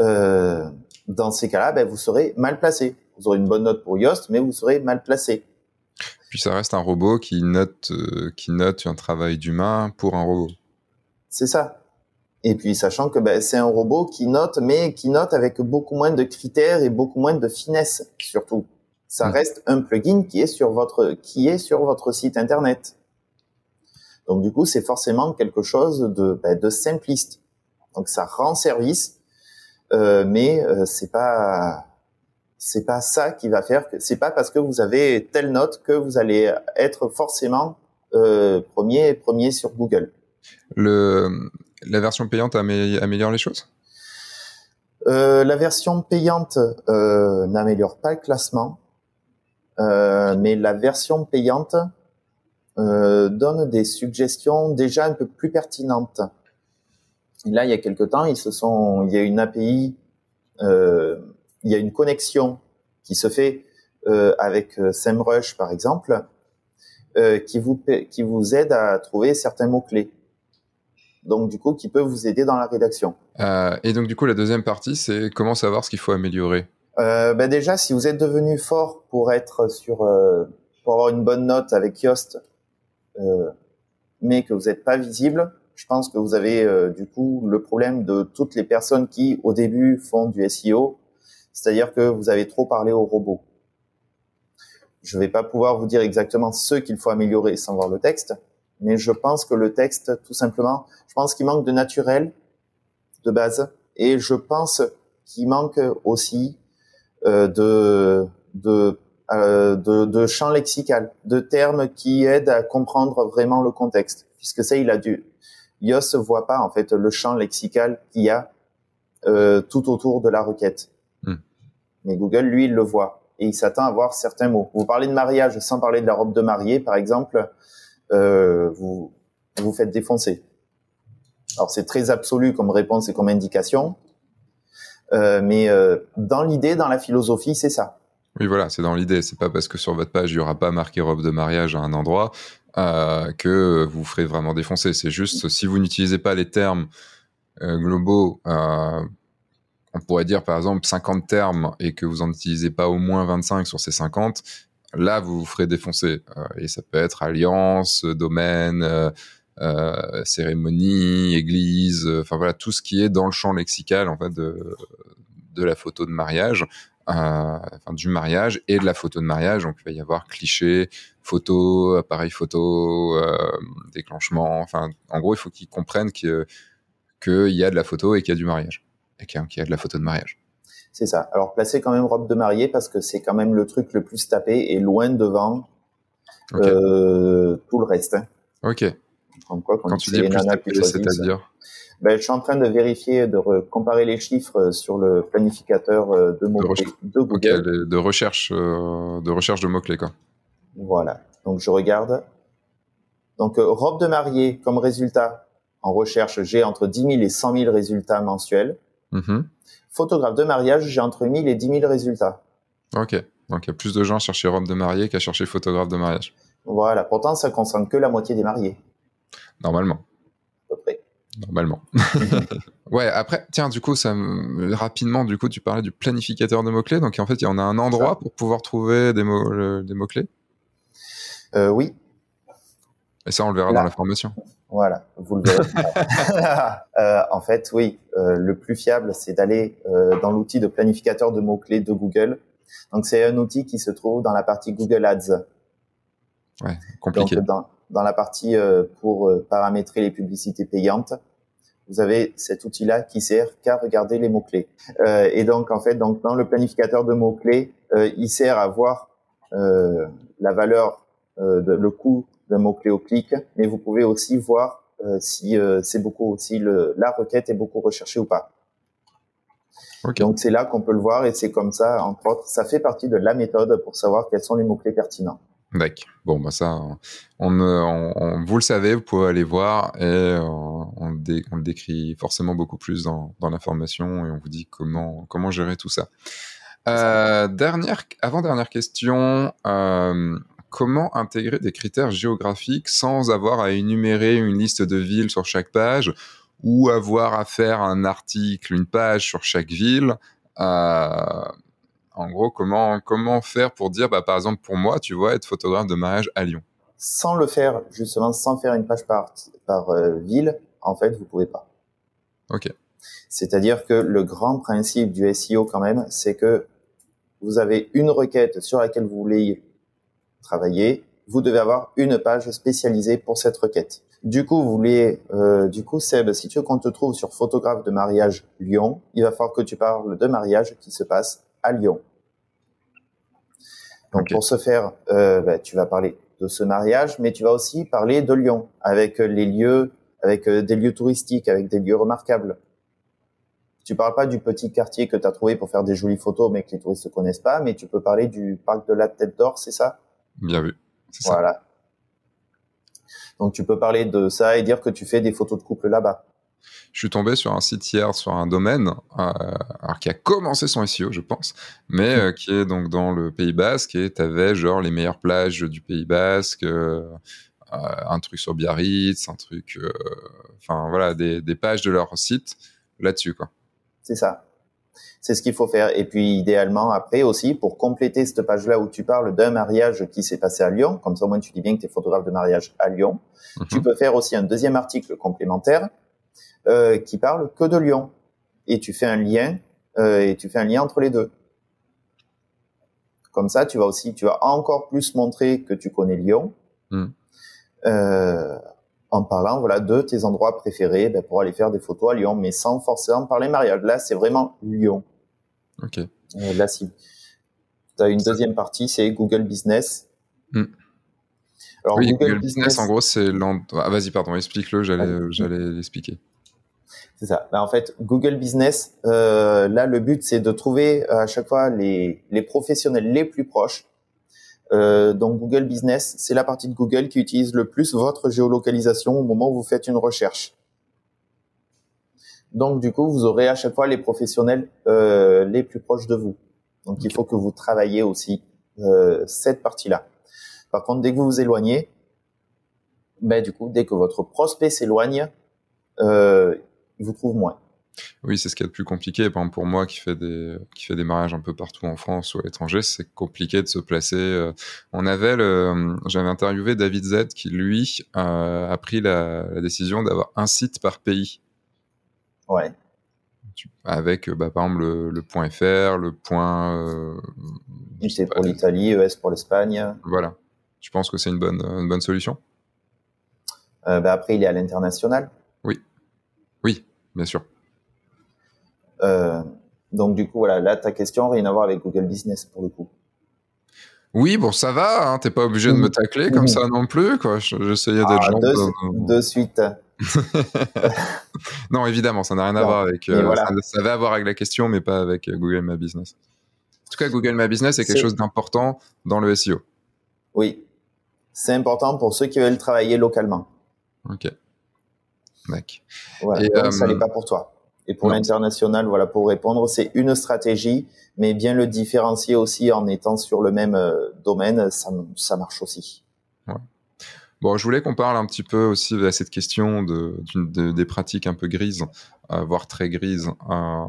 euh, dans ces cas-là, ben, vous serez mal placé. Vous aurez une bonne note pour Yoast, mais vous serez mal placé. Puis ça reste un robot qui note, qui note un travail d'humain pour un robot. C'est ça. Et puis sachant que ben, c'est un robot qui note, mais qui note avec beaucoup moins de critères et beaucoup moins de finesse surtout. Ça mm. reste un plugin qui est sur votre qui est sur votre site internet. Donc du coup, c'est forcément quelque chose de, ben, de simpliste. Donc ça rend service, euh, mais euh, c'est pas c'est pas ça qui va faire que c'est pas parce que vous avez telle note que vous allez être forcément euh, premier premier sur Google. La version payante améliore les choses? Euh, La version payante euh, n'améliore pas le classement, euh, mais la version payante donne des suggestions déjà un peu plus pertinentes. Là, il y a quelque temps, il y a une API, il y a une connexion qui se fait avec SEMrush par exemple, qui vous qui vous aide à trouver certains mots clés donc du coup qui peut vous aider dans la rédaction. Euh, et donc du coup la deuxième partie c'est comment savoir ce qu'il faut améliorer? Euh, ben déjà si vous êtes devenu fort pour être sur euh, pour avoir une bonne note avec Yoast, euh, mais que vous n'êtes pas visible, je pense que vous avez euh, du coup le problème de toutes les personnes qui au début font du SEO, c'est-à-dire que vous avez trop parlé aux robots. Je vais pas pouvoir vous dire exactement ce qu'il faut améliorer sans voir le texte, mais je pense que le texte, tout simplement, je pense qu'il manque de naturel, de base. Et je pense qu'il manque aussi euh, de, de, euh, de, de champ lexical, de termes qui aident à comprendre vraiment le contexte. Puisque ça, il a dû. Yoast voit pas en fait le champ lexical qu'il y a euh, tout autour de la requête. Hmm. Mais Google, lui, il le voit et il s'attend à voir certains mots. Vous parlez de mariage sans parler de la robe de mariée, par exemple, euh, vous vous faites défoncer. Alors c'est très absolu comme réponse et comme indication, euh, mais euh, dans l'idée, dans la philosophie, c'est ça. Oui, voilà, c'est dans l'idée. C'est pas parce que sur votre page il y aura pas marqué robe de mariage à un endroit que vous ferez vraiment défoncer. C'est juste si vous n'utilisez pas les termes globaux, on pourrait dire par exemple 50 termes et que vous en utilisez pas au moins 25 sur ces 50, là vous vous ferez défoncer. Euh, et ça peut être alliance, domaine, euh, euh, cérémonie, église, euh, enfin voilà tout ce qui est dans le champ lexical en fait de, de la photo de mariage. Euh, enfin, du mariage et de la photo de mariage. Donc, il va y avoir cliché, photo, appareil photo, euh, déclenchement. Enfin, en gros, il faut qu'ils comprennent que qu'il y a de la photo et qu'il y a du mariage et qu'il y a de la photo de mariage. C'est ça. Alors, placez quand même robe de mariée parce que c'est quand même le truc le plus tapé et loin devant euh, tout le reste. hein. Ok. Comme quoi, Quand tu dis plus tapé, c'est-à-dire ben, je suis en train de vérifier, de re- comparer les chiffres euh, sur le planificateur euh, de mots recherche. de recherche, euh, de recherche de mots clés quoi. Voilà. Donc je regarde. Donc euh, robe de mariée comme résultat en recherche, j'ai entre 10 000 et 100 000 résultats mensuels. Mhm. Photographe de mariage, j'ai entre 1000 et 10 000 résultats. Ok. Donc il y a plus de gens à chercher robe de mariée qu'à chercher photographe de mariage. Voilà. Pourtant, ça concerne que la moitié des mariés, Normalement. à peu près. Normalement. ouais, après, tiens, du coup, ça me- rapidement, du coup, tu parlais du planificateur de mots-clés. Donc, en fait, il y en a un endroit pour pouvoir trouver des mots, le- des mots-clés? Euh, oui, Et ça, on le verra Là. dans la formation. Voilà, vous le verrez. Euh, en fait, oui, euh, le plus fiable, c'est d'aller euh, dans l'outil de planificateur de mots-clés de Google. Donc, c'est un outil qui se trouve dans la partie Google Ads. Ouais, Donc, compliqué. dans, dans la partie euh, pour euh, paramétrer les publicités payantes, vous avez cet outil-là qui sert qu'à regarder les mots-clés. Euh, et donc, en fait, donc dans le planificateur de mots-clés, euh, il sert à voir euh, la valeur, euh, de, le coût mot-clé au clic, mais vous pouvez aussi voir euh, si euh, c'est beaucoup, si le, la requête est beaucoup recherchée ou pas. Ok. Donc, c'est là qu'on peut le voir et c'est comme ça, entre autres, ça fait partie de la méthode pour savoir quels sont les mots-clés pertinents. D'accord. Bon, bah ça, on, on- on- vous le savez, vous pouvez aller voir et euh, on, le dé- on le décrit forcément beaucoup plus dans, dans la formation et on vous dit comment, comment gérer tout ça. Euh, dernière, avant-dernière question, euh, comment intégrer des critères géographiques sans avoir à énumérer une liste de villes sur chaque page ou avoir à faire un article, une page sur chaque ville? Euh, en gros, comment, comment faire pour dire, bah, par exemple, pour moi, tu vois, être photographe de mariage à Lyon? sans le faire justement sans faire une page par par euh, ville en fait vous pouvez pas Ok. c'est-à-dire que le grand principe du SEO quand même c'est que vous avez une requête sur laquelle vous voulez travailler vous devez avoir une page spécialisée pour cette requête. Du coup vous voulez euh, du coup Seb si tu veux qu'on te trouve sur photographe de mariage Lyon. Il va falloir que tu parles de mariage qui se passe à Lyon. Donc pour ce faire, euh, bah, tu vas parler de ce mariage, mais tu vas aussi parler de Lyon, avec euh, les lieux, avec euh, des lieux touristiques, avec des lieux remarquables. Tu parles pas du petit quartier que tu as trouvé pour faire des jolies photos, mais que les touristes ne connaissent pas, mais tu peux parler du parc de la Tête d'Or, c'est ça? Bien vu. Ça. Voilà. Donc tu peux parler de ça et dire que tu fais des photos de couple là-bas. Je suis tombé sur un site hier, sur un domaine, euh, alors qui a commencé son SEO, je pense, mais euh, qui est donc dans le Pays Basque et t'avais genre les meilleures plages du Pays Basque, euh, un truc sur Biarritz, un truc, enfin voilà, des, des pages de leur site là-dessus, quoi. C'est ça. C'est ce qu'il faut faire. Et puis, idéalement, après aussi, pour compléter cette page-là où tu parles d'un mariage qui s'est passé à Lyon, comme ça, au moins, tu dis bien que tu es photographe de mariage à Lyon, Mhm. tu peux faire aussi un deuxième article complémentaire euh, qui parle que de Lyon. Et tu fais un lien, euh, et tu fais un lien entre les deux. Comme ça, tu vas aussi, tu vas encore plus montrer que tu connais Lyon. Mhm. Euh, en parlant voilà de tes endroits préférés ben, pour aller faire des photos à Lyon, mais sans forcément parler mariage. Là, c'est vraiment Lyon. Ok. Euh, là, si. Tu as une deuxième partie, c'est Google Business. Hmm. Alors, oui, Google, Business, en gros, c'est ah, Vas-y, pardon, explique-le, j'allais, j'allais l'expliquer. C'est ça. Ben, en fait, Google Business, euh, là, le but, c'est de trouver à chaque fois les, les professionnels les plus proches euh, donc Google Business, c'est la partie de Google qui utilise le plus votre géolocalisation au moment où vous faites une recherche. Donc du coup, vous aurez à chaque fois les professionnels euh, les plus proches de vous. Donc il faut que vous travaillez aussi euh, cette partie-là. Par contre, dès que vous vous éloignez, ben du coup, dès que votre prospect s'éloigne, il vous trouve moins. Oui, c'est ce qui est le plus compliqué. Par exemple, pour moi qui fais des qui fait des mariages un peu partout en France ou à l'étranger, c'est compliqué de se placer. Euh. On avait le, j'avais interviewé David Z qui lui a pris la, décision d'avoir un site par pays. Ouais. Avec bah, par exemple le, point .fr, le point. Euh, c'est pour l'Italie, ES pour l'Espagne. Voilà. Tu penses que c'est une bonne une bonne solution? Euh, bah, Après, il est à l'international. Oui. Oui, bien sûr. Euh, donc du coup, voilà, là, ta question, rien à voir avec Google Business pour le coup. Oui, bon, ça va, hein, t'es pas obligé de me tacler comme ça non plus, quoi. J'essayais d'être ah, gentil. De, suite. non, évidemment, ça n'a rien à voir avec. Euh, ça, va avoir avec la question, mais pas avec euh, Google My Business. En tout cas, Google My Business est quelque chose d'important dans le SEO. Oui, c'est important pour ceux qui veulent travailler localement. Ok. D'accord. Voilà, ça n'est pas pour toi. Et pour l'international, voilà, pour répondre, c'est une stratégie, mais bien le différencier aussi en étant sur le même euh, domaine, ça, ça marche aussi. Ouais. Bon, je voulais qu'on parle un petit peu aussi de cette question de, des pratiques un peu grises, euh, voire très grises, euh,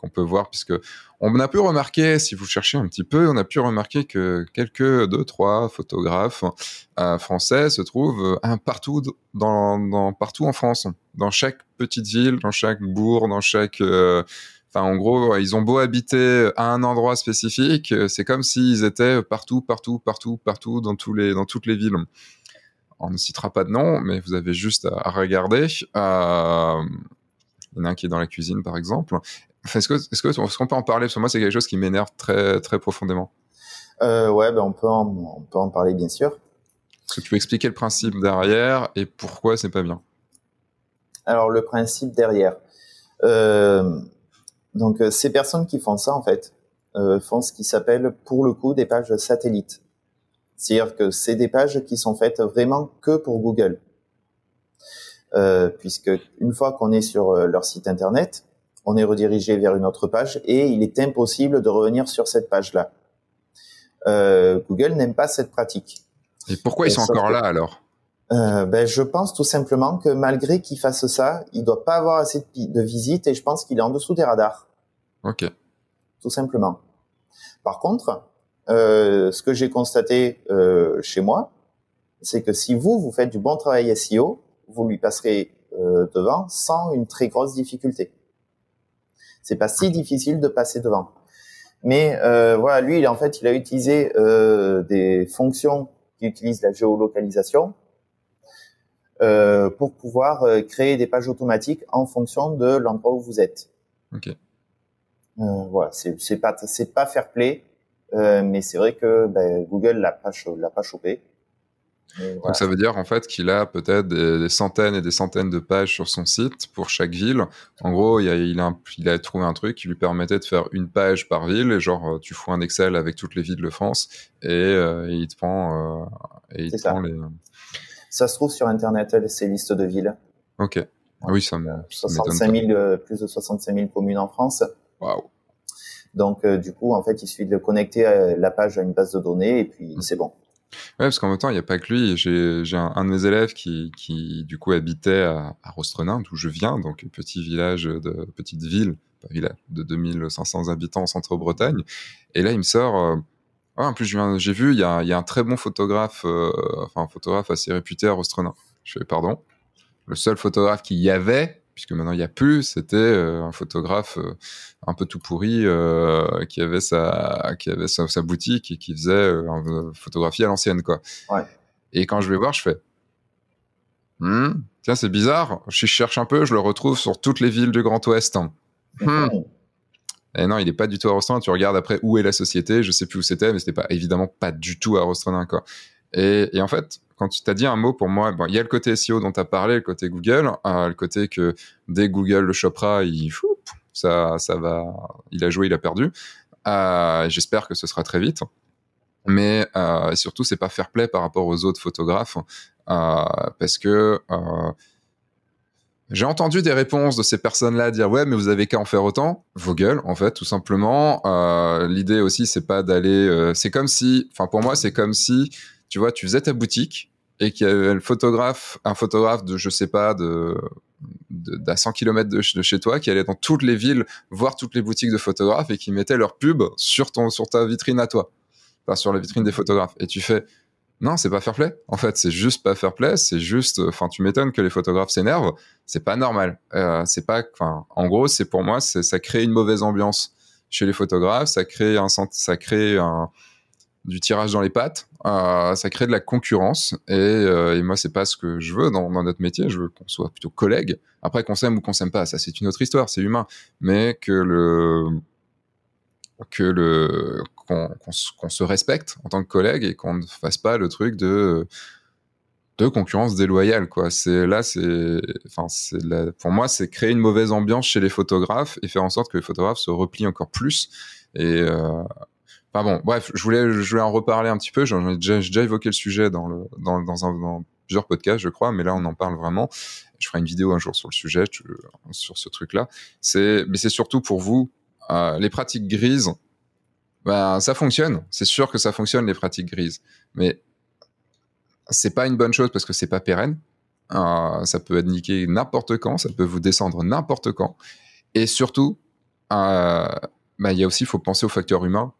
qu'on peut voir, puisque on a pu remarquer, si vous cherchez un petit peu, on a pu remarquer que quelques deux, trois photographes euh, français se trouvent un partout en France, dans chaque petite ville, dans chaque bourg, dans chaque euh, Enfin, en gros, ils ont beau habiter à un endroit spécifique, c'est comme s'ils étaient partout, partout, partout, partout dans tous les, dans toutes les villes. On ne citera pas de nom, mais vous avez juste à, regarder. Euh, il y en a un qui est dans la cuisine, par exemple. Est-ce que, est-ce qu'on peut en parler? Parce que moi, c'est quelque chose qui m'énerve très, très profondément. Euh, ouais, ben on, peut en, on peut en parler, bien sûr. Est-ce que tu peux expliquer le principe derrière et pourquoi c'est pas bien? Alors, le principe derrière. Euh, donc, euh, ces personnes qui font ça, en fait, euh, font ce qui s'appelle, pour le coup, des pages satellites. C'est-à-dire que c'est des pages qui sont faites vraiment que pour Google. Euh, puisque une fois qu'on est sur euh, leur site internet, on est redirigé vers une autre page et il est impossible de revenir sur cette page-là. Euh, Google n'aime pas cette pratique. Et pourquoi ils sont encore là alors? Euh, ben, je pense tout simplement que malgré qu'il fasse ça, il doit pas avoir assez de, visites et je pense qu'il est en dessous des radars. Ok. Tout simplement. Par contre, euh, ce que j'ai constaté euh, chez moi, c'est que si vous, vous faites du bon travail SEO, vous lui passerez euh, devant sans une très grosse difficulté. C'est pas si difficile de passer devant. Mais euh, voilà, lui, en fait, il a utilisé euh, des fonctions qui utilisent la géolocalisation euh, pour pouvoir euh, créer des pages automatiques en fonction de l'endroit où vous êtes. Ok. Euh, voilà, c'est pas c'est pas fair play, mais c'est vrai que ben, Google l'a pas l'a pas chopé. Donc ça veut dire en fait qu'il a peut-être des, centaines et des centaines de pages sur son site pour chaque ville. En gros, il a, il a, il a trouvé un truc qui lui permettait de faire une page par ville et genre tu fous un Excel avec toutes les villes de France et, euh, il te prend, euh, et il te prend les. Ça se trouve sur internet ces listes de villes. Ok. Oui, ça me. 65 000, euh, plus de 65 000 communes en France. Waouh. Donc du coup, en fait, il suffit de connecter la page à une base de données et puis mmh. c'est bon. Ouais, parce qu'en même temps, il n'y a pas que lui. J'ai un, de mes élèves qui, du coup, habitait à, à Rostrenin, d'où je viens, donc petit village de petite ville, pas village, de 2500 habitants en centre-Bretagne. Et là, il me sort. Euh, en plus, j'ai vu, il y a, y a, un très bon photographe, euh, enfin un photographe assez réputé à Rostrenin. Je fais pardon. Le seul photographe qu'il y avait, puisque maintenant il n'y a plus, c'était euh, un photographe euh, un peu tout pourri euh, qui avait sa qui avait sa, boutique et qui faisait une photographie à l'ancienne quoi. Ouais. Et quand je vais voir, je fais Hmm, tiens, c'est bizarre. Je cherche un peu, je le retrouve sur toutes les villes du Grand Ouest. Hmm. Et non, il n'est pas du tout à Rostrana. Tu regardes après où est la société. Je sais plus où c'était, mais c'était pas évidemment pas du tout à quoi. Et, et, en fait, quand tu t'as dit un mot pour moi, il y a le côté SEO dont tu as parlé, le côté Google, euh, le côté que dès Google le chopera, il ça, ça va, il a joué, il a perdu. Euh, J'espère que ce sera très vite. Mais euh, surtout, c'est pas fair play par rapport aux autres photographes, euh, parce que j'ai entendu des réponses de ces personnes-là dire ouais mais vous avez qu'à en faire autant. Vos gueules en fait tout simplement. L'idée aussi c'est pas d'aller. C'est comme si, enfin pour moi c'est comme si tu vois tu faisais ta boutique et qu'il y avait le photographe, un photographe de je sais pas de d'à 100 km de, chez toi qui allait dans toutes les villes voir toutes les boutiques de photographes et qui mettaient leur pub sur ton sur ta vitrine à toi, enfin sur la vitrine des photographes. Et tu fais non, c'est pas fair play. En fait, c'est juste pas fair play. C'est juste, enfin, tu m'étonnes que les photographes s'énervent. C'est pas normal. Euh, c'est pas, enfin, en gros, c'est pour moi, ça crée une mauvaise ambiance chez les photographes. Ça crée un, ça crée un, du tirage dans les pattes. Euh, ça crée de la concurrence. Et, euh, et moi, c'est pas ce que je veux dans, notre métier. Je veux qu'on soit plutôt collègues. Après, qu'on s'aime ou qu'on s'aime pas, ça, c'est une autre histoire. C'est humain. Mais que le, que le qu'on qu se respecte en tant que collègue et qu'on ne fasse pas le truc de de concurrence déloyale quoi c'est là c'est enfin c'est pour moi c'est créer une mauvaise ambiance chez les photographes et faire en sorte que les photographes se replient encore plus et euh, enfin bon bref je voulais je voulais en reparler un petit peu j'en ai déjà, évoqué le sujet dans le dans, dans, plusieurs podcasts je crois mais là on en parle vraiment je ferai une vidéo un jour sur le sujet sur ce truc là c'est mais c'est surtout pour vous euh, les pratiques grises ben, ça fonctionne. C'est sûr que ça fonctionne, les pratiques grises. Mais c'est pas une bonne chose parce que c'est pas pérenne. Euh, ça peut être niqué n'importe quand, ça peut vous descendre n'importe quand. Et surtout, euh, ben, il y a aussi, il faut penser au facteur humain.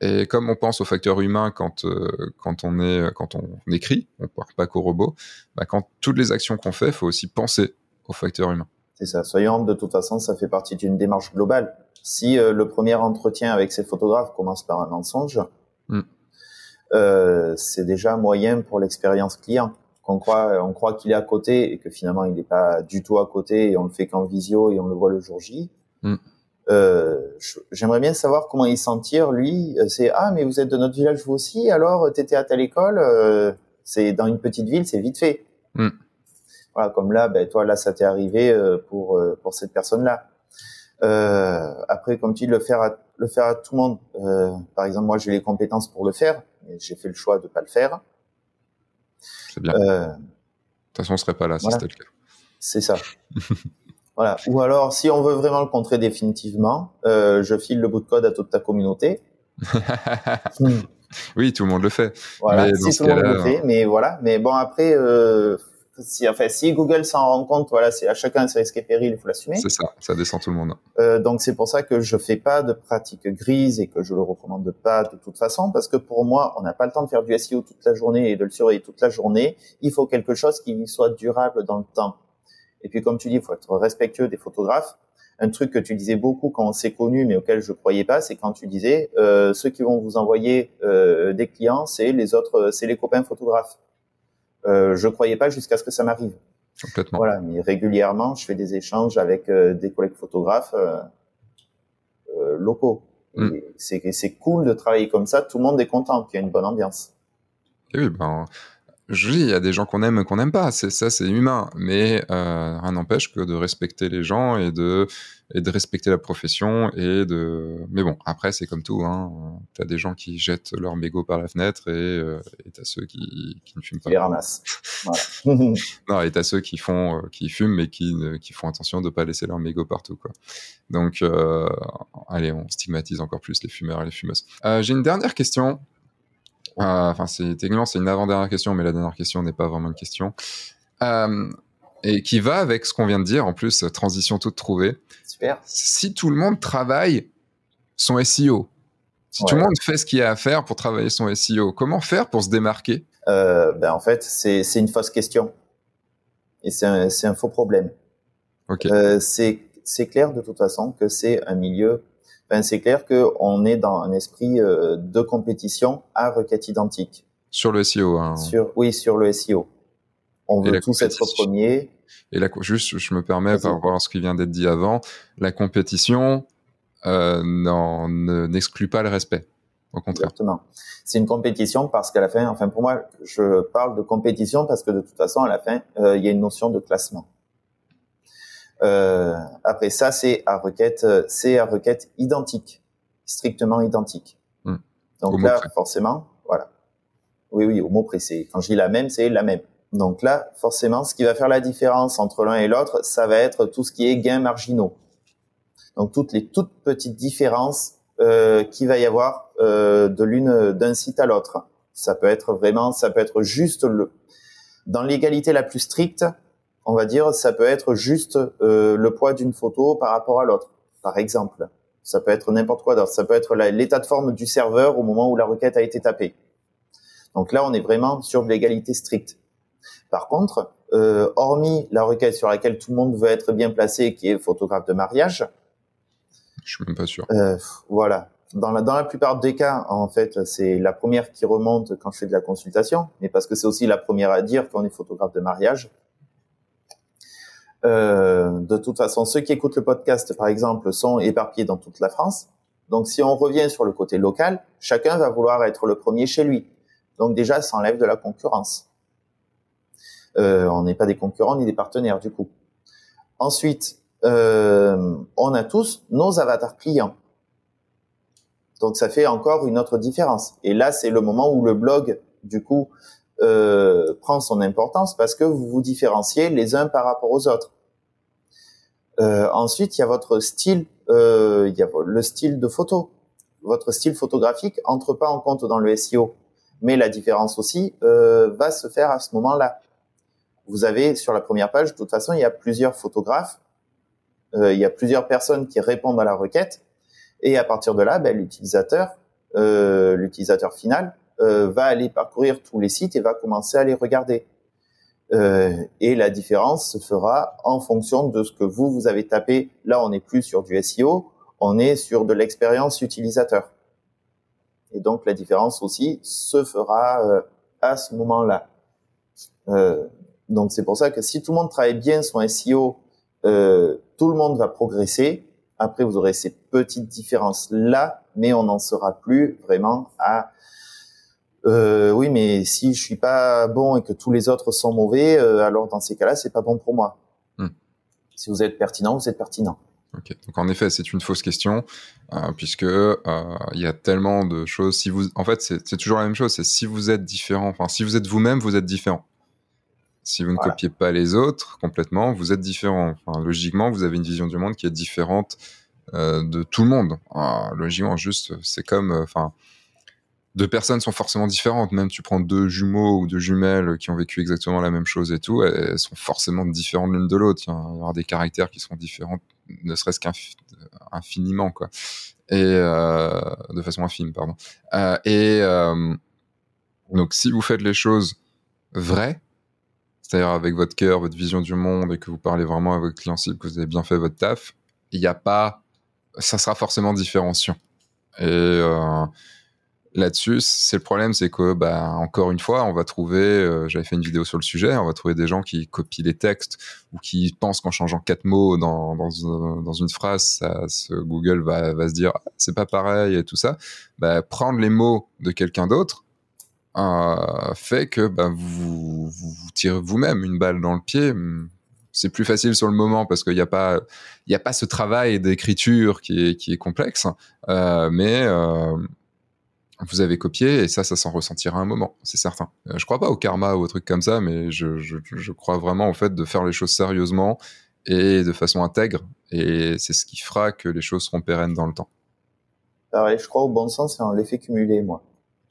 Et comme on pense au facteur humain quand, euh, quand, on, est, quand on écrit, on ne parle pas qu'au robot, ben, quand toutes les actions qu'on fait, il faut aussi penser au facteur humain. C'est ça. Soyons de toute façon, ça fait partie d'une démarche globale. Si euh, le premier entretien avec ces photographes commence par un mensonge, mm. euh, c'est déjà moyen pour l'expérience client. Qu'on croit, on croit qu'il est à côté et que finalement il n'est pas du tout à côté et on le fait qu'en visio et on le voit le jour J. Mm. Euh, J'aimerais bien savoir comment il sentir lui. C'est ah mais vous êtes de notre village vous aussi alors t'étais à telle école. Euh, c'est dans une petite ville, c'est vite fait. Mm. Voilà, comme là, ben toi là ça t'est arrivé euh, pour pour cette personne là. Euh, après, comme tu dis, le faire à, le faire à tout le monde. Euh, par exemple, moi, j'ai les compétences pour le faire, mais j'ai fait le choix de pas le faire. C'est bien. Euh, de toute façon, on serait pas là si c'était le cas. C'est ça. voilà. Ou alors, si on veut vraiment le contrer définitivement, euh, je file le bout de code à toute ta communauté. oui, tout le monde le fait. Voilà, mais si tout le monde le fait, mais voilà. Mais bon, après, euh, si, enfin, si Google s'en rend compte, voilà, c'est à chacun ses risques et périls, il faut l'assumer. C'est ça, ça descend tout le monde. Euh, donc c'est pour ça que je fais pas de pratique grise et que je le recommande pas de toute façon, parce que pour moi, on n'a pas le temps de faire du SEO toute la journée et de le surveiller toute la journée. Il faut quelque chose qui soit durable dans le temps. Et puis comme tu dis, il faut être respectueux des photographes. Un truc que tu disais beaucoup quand on s'est connu, mais auquel je croyais pas, c'est quand tu disais euh, ceux qui vont vous envoyer euh, des clients, c'est les autres, c'est les copains photographes. Euh, je croyais pas jusqu'à ce que ça m'arrive. Complètement. Voilà, mais régulièrement, je fais des échanges avec euh, des collègues photographes euh, euh locaux. Mm. C'est cool de travailler comme ça. Tout le monde est content, qu'il y a une bonne ambiance. Et oui, ben, je dis, il y a des gens qu'on aime, qu'on n'aime pas. C'est ça, c'est humain. Mais euh, rien n'empêche que de respecter les gens et de et de respecter la profession et de. Mais bon, après c'est comme tout. Hein. T'as des gens qui jettent leur mégot par la fenêtre et euh, et t'as ceux qui, qui ne fument pas. Les ramassent. Voilà. non, et t'as ceux qui font euh, qui fument mais qui qui font attention de pas laisser leur mégot partout quoi. Donc euh, allez, on stigmatise encore plus les fumeurs et les fumeuses. Euh, J'ai une dernière question. Euh, enfin, c'est techniquement c'est une avant-dernière question, mais la dernière question n'est pas vraiment une question. Euh, et qui va avec ce qu'on vient de dire, en plus, transition toute trouvée. Super. Si tout le monde travaille son SEO, si ouais. tout le monde fait ce qu'il y a à faire pour travailler son SEO, comment faire pour se démarquer? Euh, ben En fait, c'est une fausse question. Et c'est un, un, faux problème. Okay. Euh, c'est clair de toute façon que c'est un milieu ben, c'est clair qu'on est dans un esprit euh, de compétition à requête identique. Sur le SEO. Hein. Sur, oui, sur le SEO. On veut tous être premiers. Et là, juste, je me permets par rapport à ce qui vient d'être dit avant, la compétition euh, n'exclut pas le respect. Au contraire. Exactement. C'est une compétition parce qu'à la fin, enfin pour moi, je parle de compétition parce que de toute façon, à la fin, euh, il y a une notion de classement. Euh, après ça, c'est à requête, c'est à requête identique, strictement identique. Hmm. Donc là, forcément, voilà. Oui, oui, au mot pressé. Quand je dis la même, c'est la même. Donc là, forcément, ce qui va faire la différence entre l'un et l'autre, ça va être tout ce qui est gains marginaux. Donc toutes les toutes petites différences euh, qu'il va y avoir euh, de l'une d'un site à l'autre. Ça peut être vraiment, ça peut être juste le dans l'égalité la plus stricte, on va dire, ça peut être juste euh, le poids d'une photo par rapport à l'autre, par exemple. Ça peut être n'importe quoi d'autre. Ça peut être l'état de forme du serveur au moment où la requête a été tapée. Donc là, on est vraiment sur de l'égalité stricte. Par contre, euh, hormis la requête sur laquelle tout le monde veut être bien placé, qui est photographe de mariage, je suis même pas sûr. Euh, voilà. Dans la, dans la plupart des cas, en fait, c'est la première qui remonte quand je fais de la consultation, mais parce que c'est aussi la première à dire qu'on est photographe de mariage. Euh, de toute façon, ceux qui écoutent le podcast, par exemple, sont éparpillés dans toute la France. Donc, si on revient sur le côté local, chacun va vouloir être le premier chez lui. Donc déjà, ça enlève de la concurrence. Euh, on n'est pas des concurrents ni des partenaires du coup. Ensuite, euh, on a tous nos avatars clients. Donc ça fait encore une autre différence. Et là, c'est le moment où le blog, du coup, prend son importance parce que vous vous différenciez les uns par rapport aux autres. Euh, ensuite, il y a votre style, euh, il y a le style de photo. Votre style photographique entre pas en compte dans le SEO, mais la différence aussi euh, va se faire à ce moment-là vous avez sur la première page, de toute façon, il y a plusieurs photographes, euh, il y a plusieurs personnes qui répondent à la requête, et à partir de là, ben, l'utilisateur, euh, l'utilisateur final, euh, va aller parcourir tous les sites et va commencer à les regarder. Euh, et la différence se fera en fonction de ce que vous vous avez tapé. Là, on n'est plus sur du SEO, on est sur de l'expérience utilisateur. Et donc la différence aussi se fera euh, à ce moment-là. Euh, donc c'est pour ça que si tout le monde travaille bien son SEO, tout le monde va progresser. Après, vous aurez ces petites différences là, mais on n'en sera plus vraiment à euh, oui, mais si je suis pas bon et que tous les autres sont mauvais, euh, alors dans ces cas-là, c'est pas bon pour moi. Hmm. Si vous êtes pertinent, vous êtes pertinent. Donc en effet, c'est une fausse question euh, puisque euh, il y a tellement de choses. Si vous, en fait, c'est toujours la même chose. C'est si vous êtes différent. Enfin, si vous êtes vous-même, vous êtes différent. Si vous ne copiez pas les autres complètement, vous êtes différent. Enfin, logiquement, vous avez une vision du monde qui est différente de tout le monde. Ah, logiquement, juste, c'est comme, enfin, deux personnes sont forcément différentes. Même tu prends deux jumeaux ou deux jumelles qui ont vécu exactement la même chose et tout, elles sont forcément différentes l'une de l'autre. Il y aura des caractères qui seront différents, ne serait-ce qu'infiniment, quoi. Et euh, de façon infime, pardon. Euh, et euh, donc, si vous faites les choses vraies, c'est-à-dire avec votre cœur, votre vision du monde et que vous parlez vraiment à votre client cible, que vous avez bien fait votre taf, il n'y a pas, ça sera forcément différenciant. Et là-dessus, c'est le problème, c'est que, bah, encore une fois, on va trouver, euh, j'avais fait une vidéo sur le sujet, on va trouver des gens qui copient les textes ou qui pensent qu'en changeant quatre mots dans, dans, dans une phrase, Google va, va se dire, ah, c'est pas pareil et tout ça. Bah, prendre les mots de quelqu'un d'autre, euh, fait que bah, vous, vous, tirez vous-même une balle dans le pied. C'est plus facile sur le moment parce qu'il n'y a pas, a pas ce travail d'écriture qui est, qui est complexe, euh, mais euh, vous avez copié et ça, ça s'en ressentira un moment, c'est certain. Euh, je crois pas au karma ou au truc comme ça, mais je, je, je crois vraiment au fait de faire les choses sérieusement et de façon intègre, et c'est ce qui fera que les choses seront pérennes dans le temps. Pareil, je crois au bon sens et en l'effet cumulé, moi.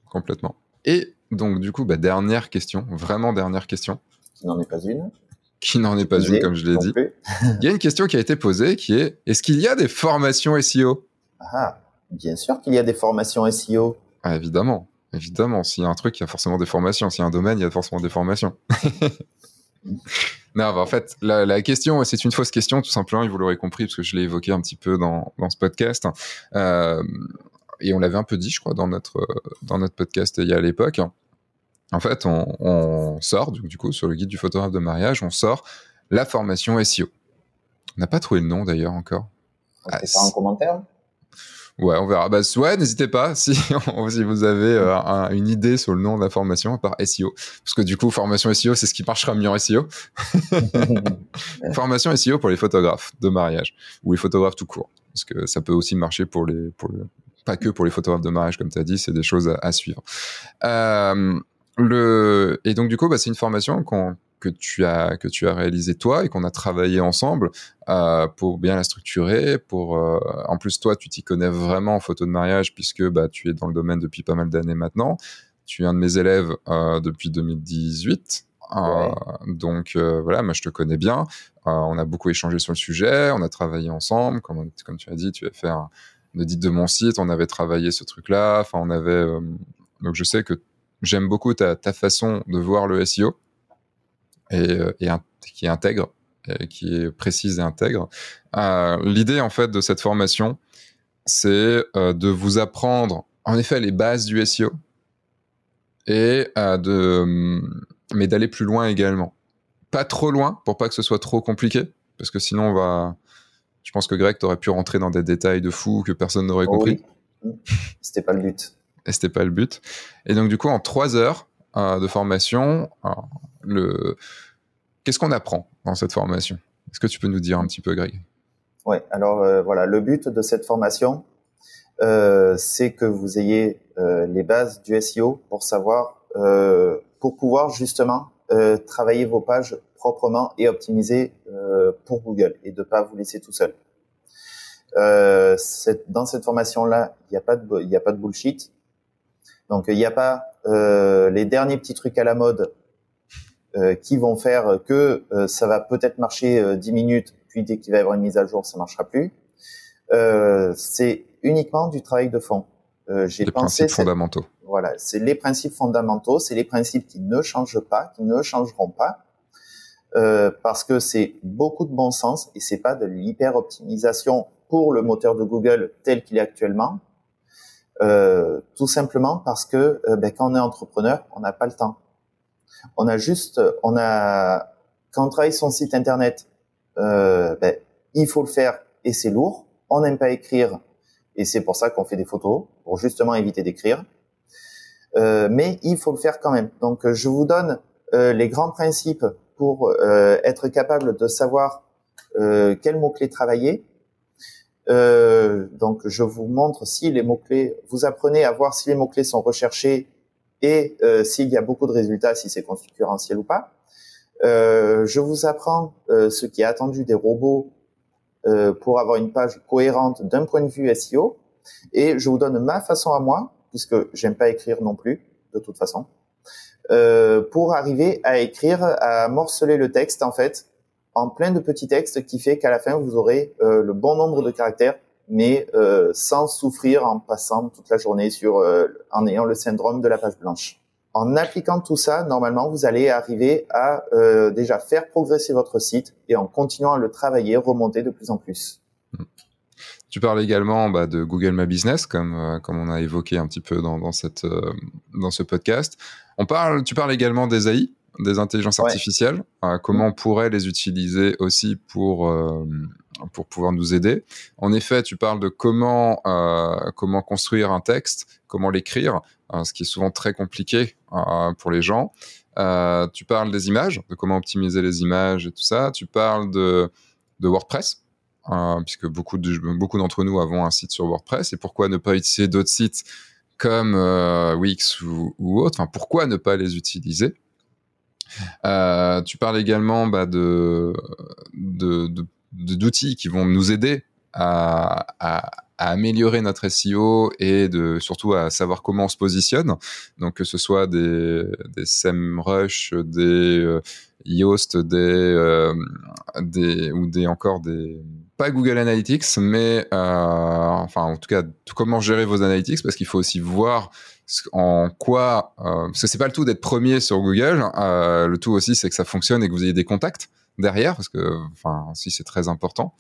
Complètement. Et donc, du coup, bah, dernière question, vraiment dernière question. Qui n'en est pas une. Qui n'en est pas une, comme je l'ai dit. Il y a une question qui a été posée qui est est-ce qu'il y a des formations SEO Ah, bien sûr qu'il y a des formations SEO. Ah, évidemment, évidemment. S'il y a un truc, il y a forcément des formations. S'il y a un domaine, il y a forcément des formations. non, bah, en fait, la, la question, c'est une fausse question, tout simplement, et vous l'aurez compris, parce que je l'ai évoqué un petit peu dans, dans ce podcast. Euh, et on l'avait un peu dit, je crois, dans notre, dans notre podcast il y a à l'époque. en fait, on, sort, du, coup, sur le guide du photographe de mariage, on sort la formation SEO. On n'a pas trouvé le nom d'ailleurs encore. Ah, pas en commentaire? Ouais, on verra. Bah, ouais, n'hésitez pas si, si vous avez euh, une idée sur le nom de la formation à part SEO. Parce que du coup, formation SEO, c'est ce qui marchera mieux en SEO. formation SEO pour les photographes de mariage ou les photographes tout court. Parce que ça peut aussi marcher pour les, pour le, pas que pour les photographes de mariage, comme tu as dit, c'est des choses à, suivre. Euh, le, et donc, du coup, bah, c'est une formation qu'on que tu as que tu as réalisé toi et qu'on a travaillé ensemble euh, pour bien la structurer. Pour euh, en plus toi tu t'y connais vraiment en photo de mariage puisque bah tu es dans le domaine depuis pas mal d'années maintenant. Tu es un de mes élèves euh, depuis 2018. Euh, donc voilà, moi je te connais bien. on a beaucoup échangé sur le sujet, on a travaillé ensemble. Comme, comme tu as dit, tu as fait un, audit de mon site, on avait travaillé ce truc-là. Enfin, on avait donc je sais que j'aime beaucoup ta, ta façon de voir le SEO et, euh, qui est intègre, qui est précise et intègre. Euh, L'idée en fait de cette formation, c'est euh, de vous apprendre en effet les bases du SEO et euh, de mais d'aller plus loin également. Pas trop loin pour pas que ce soit trop compliqué parce que sinon on va je pense que Greg t'aurais pu rentrer dans des détails de fou que personne n'aurait oh compris. C'était pas le but. Et c'était pas le but. Et donc du coup en trois heures euh, de formation, le qu'est-ce qu'on apprend dans cette formation? Est-ce que tu peux nous dire un petit peu, Greg? Oui, alors euh, voilà, le but de cette formation, euh, c'est que vous ayez les bases du SEO pour savoir, pour pouvoir justement travailler vos pages proprement et optimiser pour Google et de pas vous laisser tout seul. Dans cette formation-là, il n'y a a pas de bullshit. Donc il n'y a pas les derniers petits trucs à la mode euh, qui vont faire que euh, ça va peut-être marcher 10 euh, minutes, puis dès qu'il va y avoir une mise à jour, ça marchera plus. c'est uniquement du travail de fond. J'ai les principes fondamentaux. Voilà, c'est les principes fondamentaux, c'est les principes qui ne changent pas, qui ne changeront pas, euh, parce que c'est beaucoup de bon sens et c'est pas de l'hyper optimisation pour le moteur de Google tel qu'il est actuellement. Euh, tout simplement parce que ben, quand on est entrepreneur, on n'a pas le temps. On a juste, on a, quand on travaille son site internet, euh, ben, il faut le faire et c'est lourd. On n'aime pas écrire et c'est pour ça qu'on fait des photos pour justement éviter d'écrire. Euh, mais il faut le faire quand même. Donc je vous donne euh, les grands principes pour être capable de savoir quels mots clés travailler. donc je vous montre si les mots clés, vous apprenez à voir si les mots clés sont recherchés et euh, s'il y a beaucoup de résultats, si c'est concurrentiel ou pas. Euh, je vous apprends euh, ce qui est attendu des robots pour avoir une page cohérente d'un point de vue SEO, et je vous donne ma façon à moi, puisque j'aime pas écrire non plus, de toute façon, pour arriver à écrire, à morceler le texte en fait en plein de petits textes qui fait qu'à la fin vous aurez le bon nombre de caractères mais euh, sans souffrir en passant toute la journée sur, euh, en ayant le syndrome de la page blanche. En appliquant tout ça, normalement, vous allez arriver à euh, déjà faire progresser votre site et en continuant à le travailler, remonter de plus en plus. Tu parles également bah, de Google My Business, comme, euh, comme on a évoqué un petit peu dans, dans, cette, euh, dans ce podcast. On parle, tu parles également des AI, des intelligences artificielles. comment on pourrait les utiliser aussi pour pour pouvoir nous aider. En effet, tu parles de comment euh, comment construire un texte, comment l'écrire, euh, ce qui est souvent très compliqué euh, pour les gens. Euh, tu parles des images, de comment optimiser les images et tout ça. Tu parles de de WordPress, euh, puisque beaucoup de beaucoup d'entre nous avons un site sur WordPress. Et pourquoi ne pas utiliser d'autres sites comme Wix ou, ou autres Enfin, pourquoi ne pas les utiliser? Euh, tu parles également bah, de, d'outils qui vont nous aider à, améliorer notre SEO et de surtout à savoir comment on se positionne. Donc que ce soit des, des SEMrush, des euh, Yoast, des, euh, des ou des encore des pas Google Analytics, mais euh, enfin en tout cas comment gérer vos analytics parce qu'il faut aussi voir en quoi euh, parce que c'est pas le tout d'être premier sur Google, euh, le tout aussi c'est que ça fonctionne et que vous ayez des contacts derrière, parce que, enfin, si c'est très important.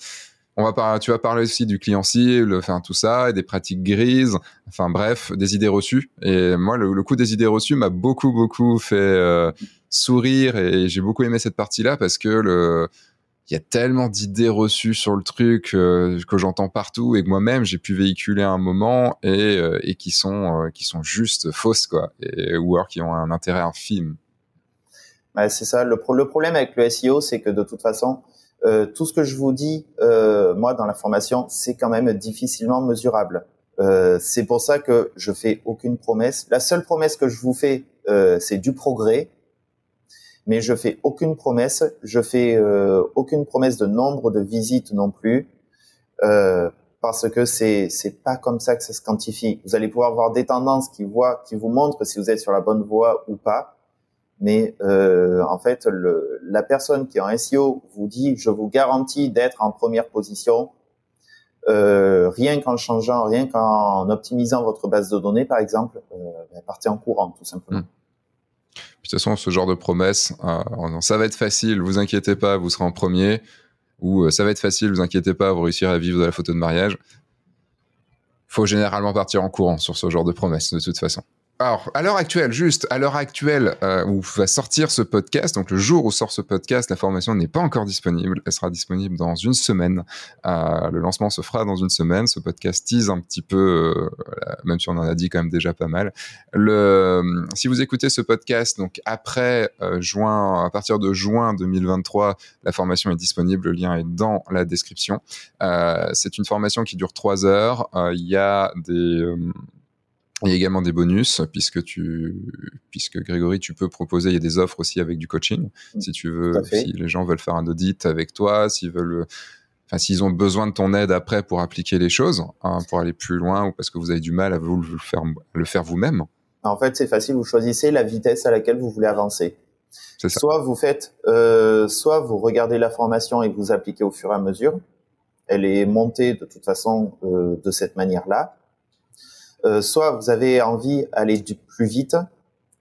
on va par, tu vas parler aussi du client cible, enfin tout ça, et des pratiques grises, enfin bref, des idées reçues. Et moi, le, coup des idées reçues m'a beaucoup beaucoup fait euh, sourire et j'ai beaucoup aimé cette partie-là parce que le il y a tellement d'idées reçues sur le truc euh, que j'entends partout et que moi-même j'ai pu véhiculer à un moment et, euh, et qui sont euh, qui sont juste fausses quoi et ou alors qui ont un intérêt infime. Ouais, c'est ça. Le, le, problème avec le SEO, c'est que de toute façon, euh, tout ce que je vous dis, euh, moi, dans la formation, c'est quand même difficilement mesurable. Euh, c'est pour ça que je fais aucune promesse. La seule promesse que je vous fais, c'est du progrès mais je fais aucune promesse. Je fais euh, aucune promesse de nombre de visites non plus, euh, parce que c'est c'est pas comme ça que ça se quantifie. Vous allez pouvoir voir des tendances qui voient, qui vous montrent si vous êtes sur la bonne voie ou pas. Mais euh, en fait, le, la personne qui est en SEO vous dit, je vous garantis d'être en première position. Euh, rien qu'en changeant, rien qu'en optimisant votre base de données, par exemple, euh, partez en courant, tout simplement. Mmh de toute façon, ce genre de promesse, euh, ça va être facile, vous inquiétez pas, vous serez en premier, ou euh, ça va être facile, vous inquiétez pas, vous réussirez à vivre de la photo de mariage. Faut généralement partir en courant sur ce genre de promesse, de toute façon. Alors, à l'heure actuelle, juste à l'heure actuelle euh, où va sortir ce podcast, donc le jour où sort ce podcast, la formation n'est pas encore disponible. Elle sera disponible dans une semaine. Euh, le lancement se fera dans une semaine. Ce podcast tease un petit peu, euh, même si on en a dit quand même déjà pas mal. Le, si vous écoutez ce podcast, donc après euh, juin, à partir de juin 2023, la formation est disponible. Le lien est dans la description. Euh, c'est une formation qui dure trois heures. Il y a des il y a également des bonus puisque tu, puisque Grégory, tu peux proposer. Il y a des offres aussi avec du coaching, mm. si tu veux. Si les gens veulent faire un audit avec toi, s'ils veulent, enfin, s'ils ont besoin de ton aide après pour appliquer les choses, hein, pour aller plus loin, ou parce que vous avez du mal à vous le faire, le faire vous-même. En fait, c'est facile. Vous choisissez la vitesse à laquelle vous voulez avancer. Ça. Soit vous faites, euh, soit vous regardez la formation et vous appliquez au fur et à mesure. Elle est montée de toute façon euh, de cette manière-là euh, soit vous avez envie d'aller plus vite,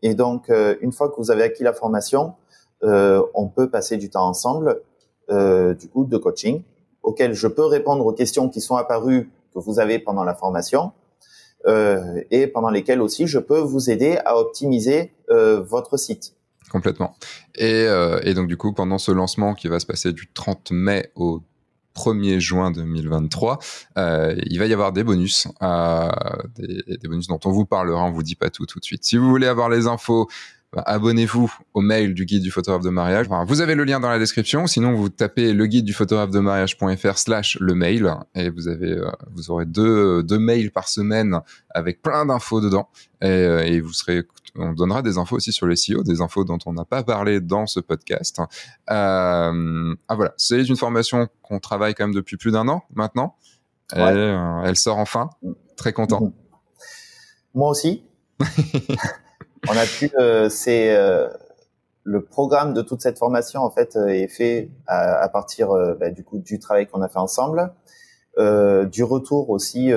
et donc euh, une fois que vous avez acquis la formation, euh, on peut passer du temps ensemble, du coup, de coaching, auquel je peux répondre aux questions qui sont apparues que vous avez pendant la formation, et pendant lesquelles aussi je peux vous aider à optimiser votre site complètement. Et, et, donc du coup, pendant ce lancement qui va se passer du 30 mai au 1er juin 2023, euh, il va y avoir des bonus, euh, des, des, bonus dont on vous parlera, on vous dit pas tout tout de suite. Si vous voulez avoir les infos, abonnez-vous au mail du guide du photographe de mariage. Enfin, vous avez le lien dans la description. Sinon, vous tapez le guide du photographe de mariage.fr slash le mail et vous avez, euh, vous aurez deux, deux mails par semaine avec plein d'infos dedans. Et, euh, et, vous serez, on donnera des infos aussi sur les SEO, des infos dont on n'a pas parlé dans ce podcast. Euh, ah voilà, c'est une formation qu'on travaille quand même depuis plus d'un an maintenant. Et, euh, elle sort enfin. Très content. Moi aussi. on a pu, euh, c'est euh, le programme de toute cette formation en fait euh, est fait à, partir bah, du coup du travail qu'on a fait ensemble, du retour aussi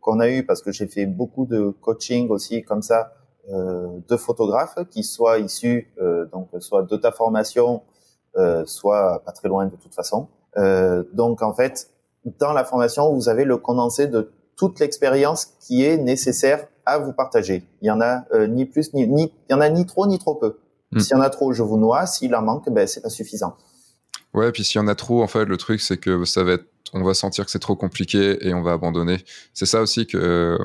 qu'on a eu parce que j'ai fait beaucoup de coaching aussi comme ça de photographes qui soient issus donc soit de ta formation, soit pas très loin de toute façon. donc en fait dans la formation vous avez le condensé de toute l'expérience qui est nécessaire à vous partager. Il y en a euh, ni plus ni, ni il y en a ni trop ni trop peu. Hmm. S'il y en a trop, je vous noie. S'il en manque, ben c'est pas suffisant. Ouais, puis s'il y en a trop, en fait, le truc c'est que ça va être, on va sentir que c'est trop compliqué et on va abandonner. C'est ça aussi que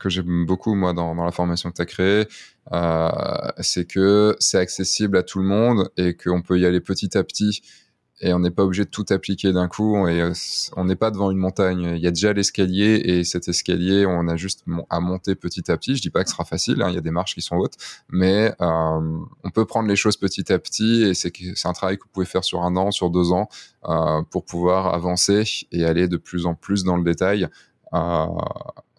que j'aime beaucoup moi dans, dans la formation que tu as créée, euh, c'est que c'est accessible à tout le monde et qu'on peut y aller petit à petit et on n'est pas obligé de tout appliquer d'un coup et euh, on n'est pas devant une montagne. Il y a déjà l'escalier et cet escalier, on a juste à monter petit à petit. Je dis pas que ce sera facile, hein, il y a des marches qui sont hautes, mais euh, on peut prendre les choses petit à petit et c'est un travail que vous pouvez faire sur un an, sur deux ans euh, pour pouvoir avancer et aller de plus en plus dans le détail.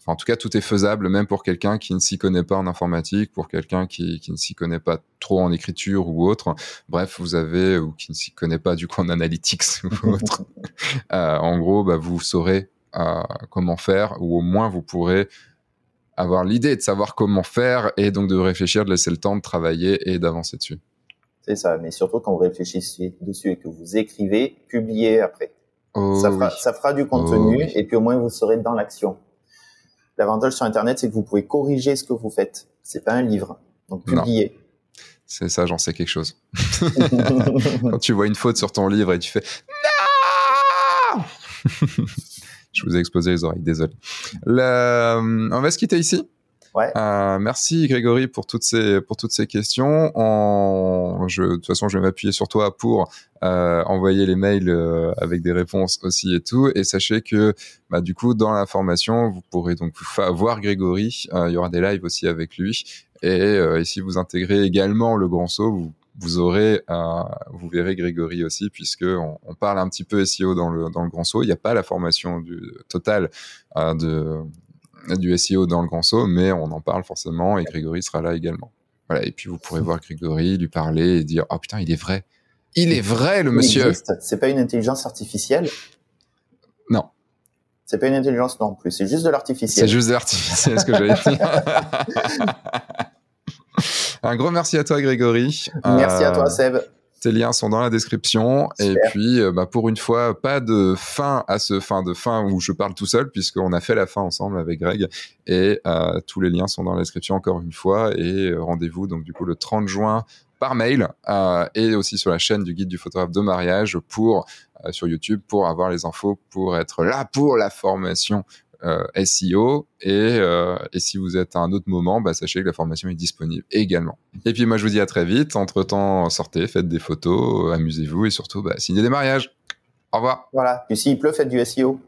En tout cas, tout est faisable, même pour quelqu'un qui ne s'y connaît pas en informatique, pour quelqu'un qui, qui ne s'y connaît pas trop en écriture ou autre. Bref, vous avez, ou qui ne s'y connaît pas du coup en analytics ou autre. euh, en gros, bah, vous saurez euh, comment faire, ou au moins vous pourrez avoir l'idée de savoir comment faire et donc de réfléchir, de laisser le temps de travailler et d'avancer dessus. C'est ça, mais surtout quand vous réfléchissez dessus et que vous écrivez, publiez après. Oh, ça, fera, oui. ça fera du contenu Oh, oui. et puis au moins vous serez dans l'action. L'avantage sur Internet, c'est que vous pouvez corriger ce que vous faites. C'est pas un livre. Donc Non. publiez. C'est ça, j'en sais quelque chose. Quand tu vois une faute sur ton livre et tu fais non Je vous ai explosé les oreilles, désolé. Le- On va se quitter ici. Euh, merci Grégory pour toutes ces pour toutes ces questions. De toute façon, je vais m'appuyer sur toi pour euh, envoyer les mails euh, avec des réponses aussi et tout. Et sachez que bah, du coup, dans la formation, vous pourrez donc voir Grégory. Il y aura des lives aussi avec lui. Et, si vous intégrez également le grand saut, vous, vous aurez, vous verrez Grégory aussi, puisque on, parle un petit peu SEO dans le dans le grand saut. Il n'y a pas la formation du total de du SEO dans le grand saut, mais on en parle forcément et Grégory sera là également. Voilà. Et puis vous pourrez voir Grégory, lui parler et dire oh putain il est vrai, il est vrai le Il monsieur. C'est pas une intelligence artificielle? Non. C'est pas une intelligence non plus. C'est juste de C'est l'artificiel. juste de l'artificiel, ce que j'allais dire. Un gros merci à toi, Grégory. Merci à Euh, toi, Seb. Tes liens sont dans la description. Et puis, euh, bah, pour une fois, pas de fin à ce fin de fin où je parle tout seul, puisqu'on a fait la fin ensemble avec Greg. Et euh, tous les liens sont dans la description encore une fois. Et euh, rendez-vous donc du coup le 30 juin par mail euh, et aussi sur la chaîne du guide du photographe de mariage pour euh, sur YouTube pour avoir les infos pour être là pour la formation SEO et, euh, et si vous êtes à un autre moment, bah, sachez que la formation est disponible également. Et puis moi je vous dis à très vite. Entre temps, sortez, faites des photos, euh, amusez-vous et surtout bah, signez des mariages. Au revoir. Voilà. Puis s'il pleut, faites du SEO.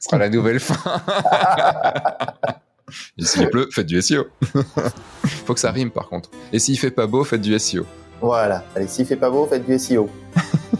Ce sera la nouvelle fin. et s'il pleut, faites du SEO. Faut que ça rime par contre. Et s'il fait pas beau, faites du SEO. Voilà. Allez, s'il fait pas beau, faites du SEO.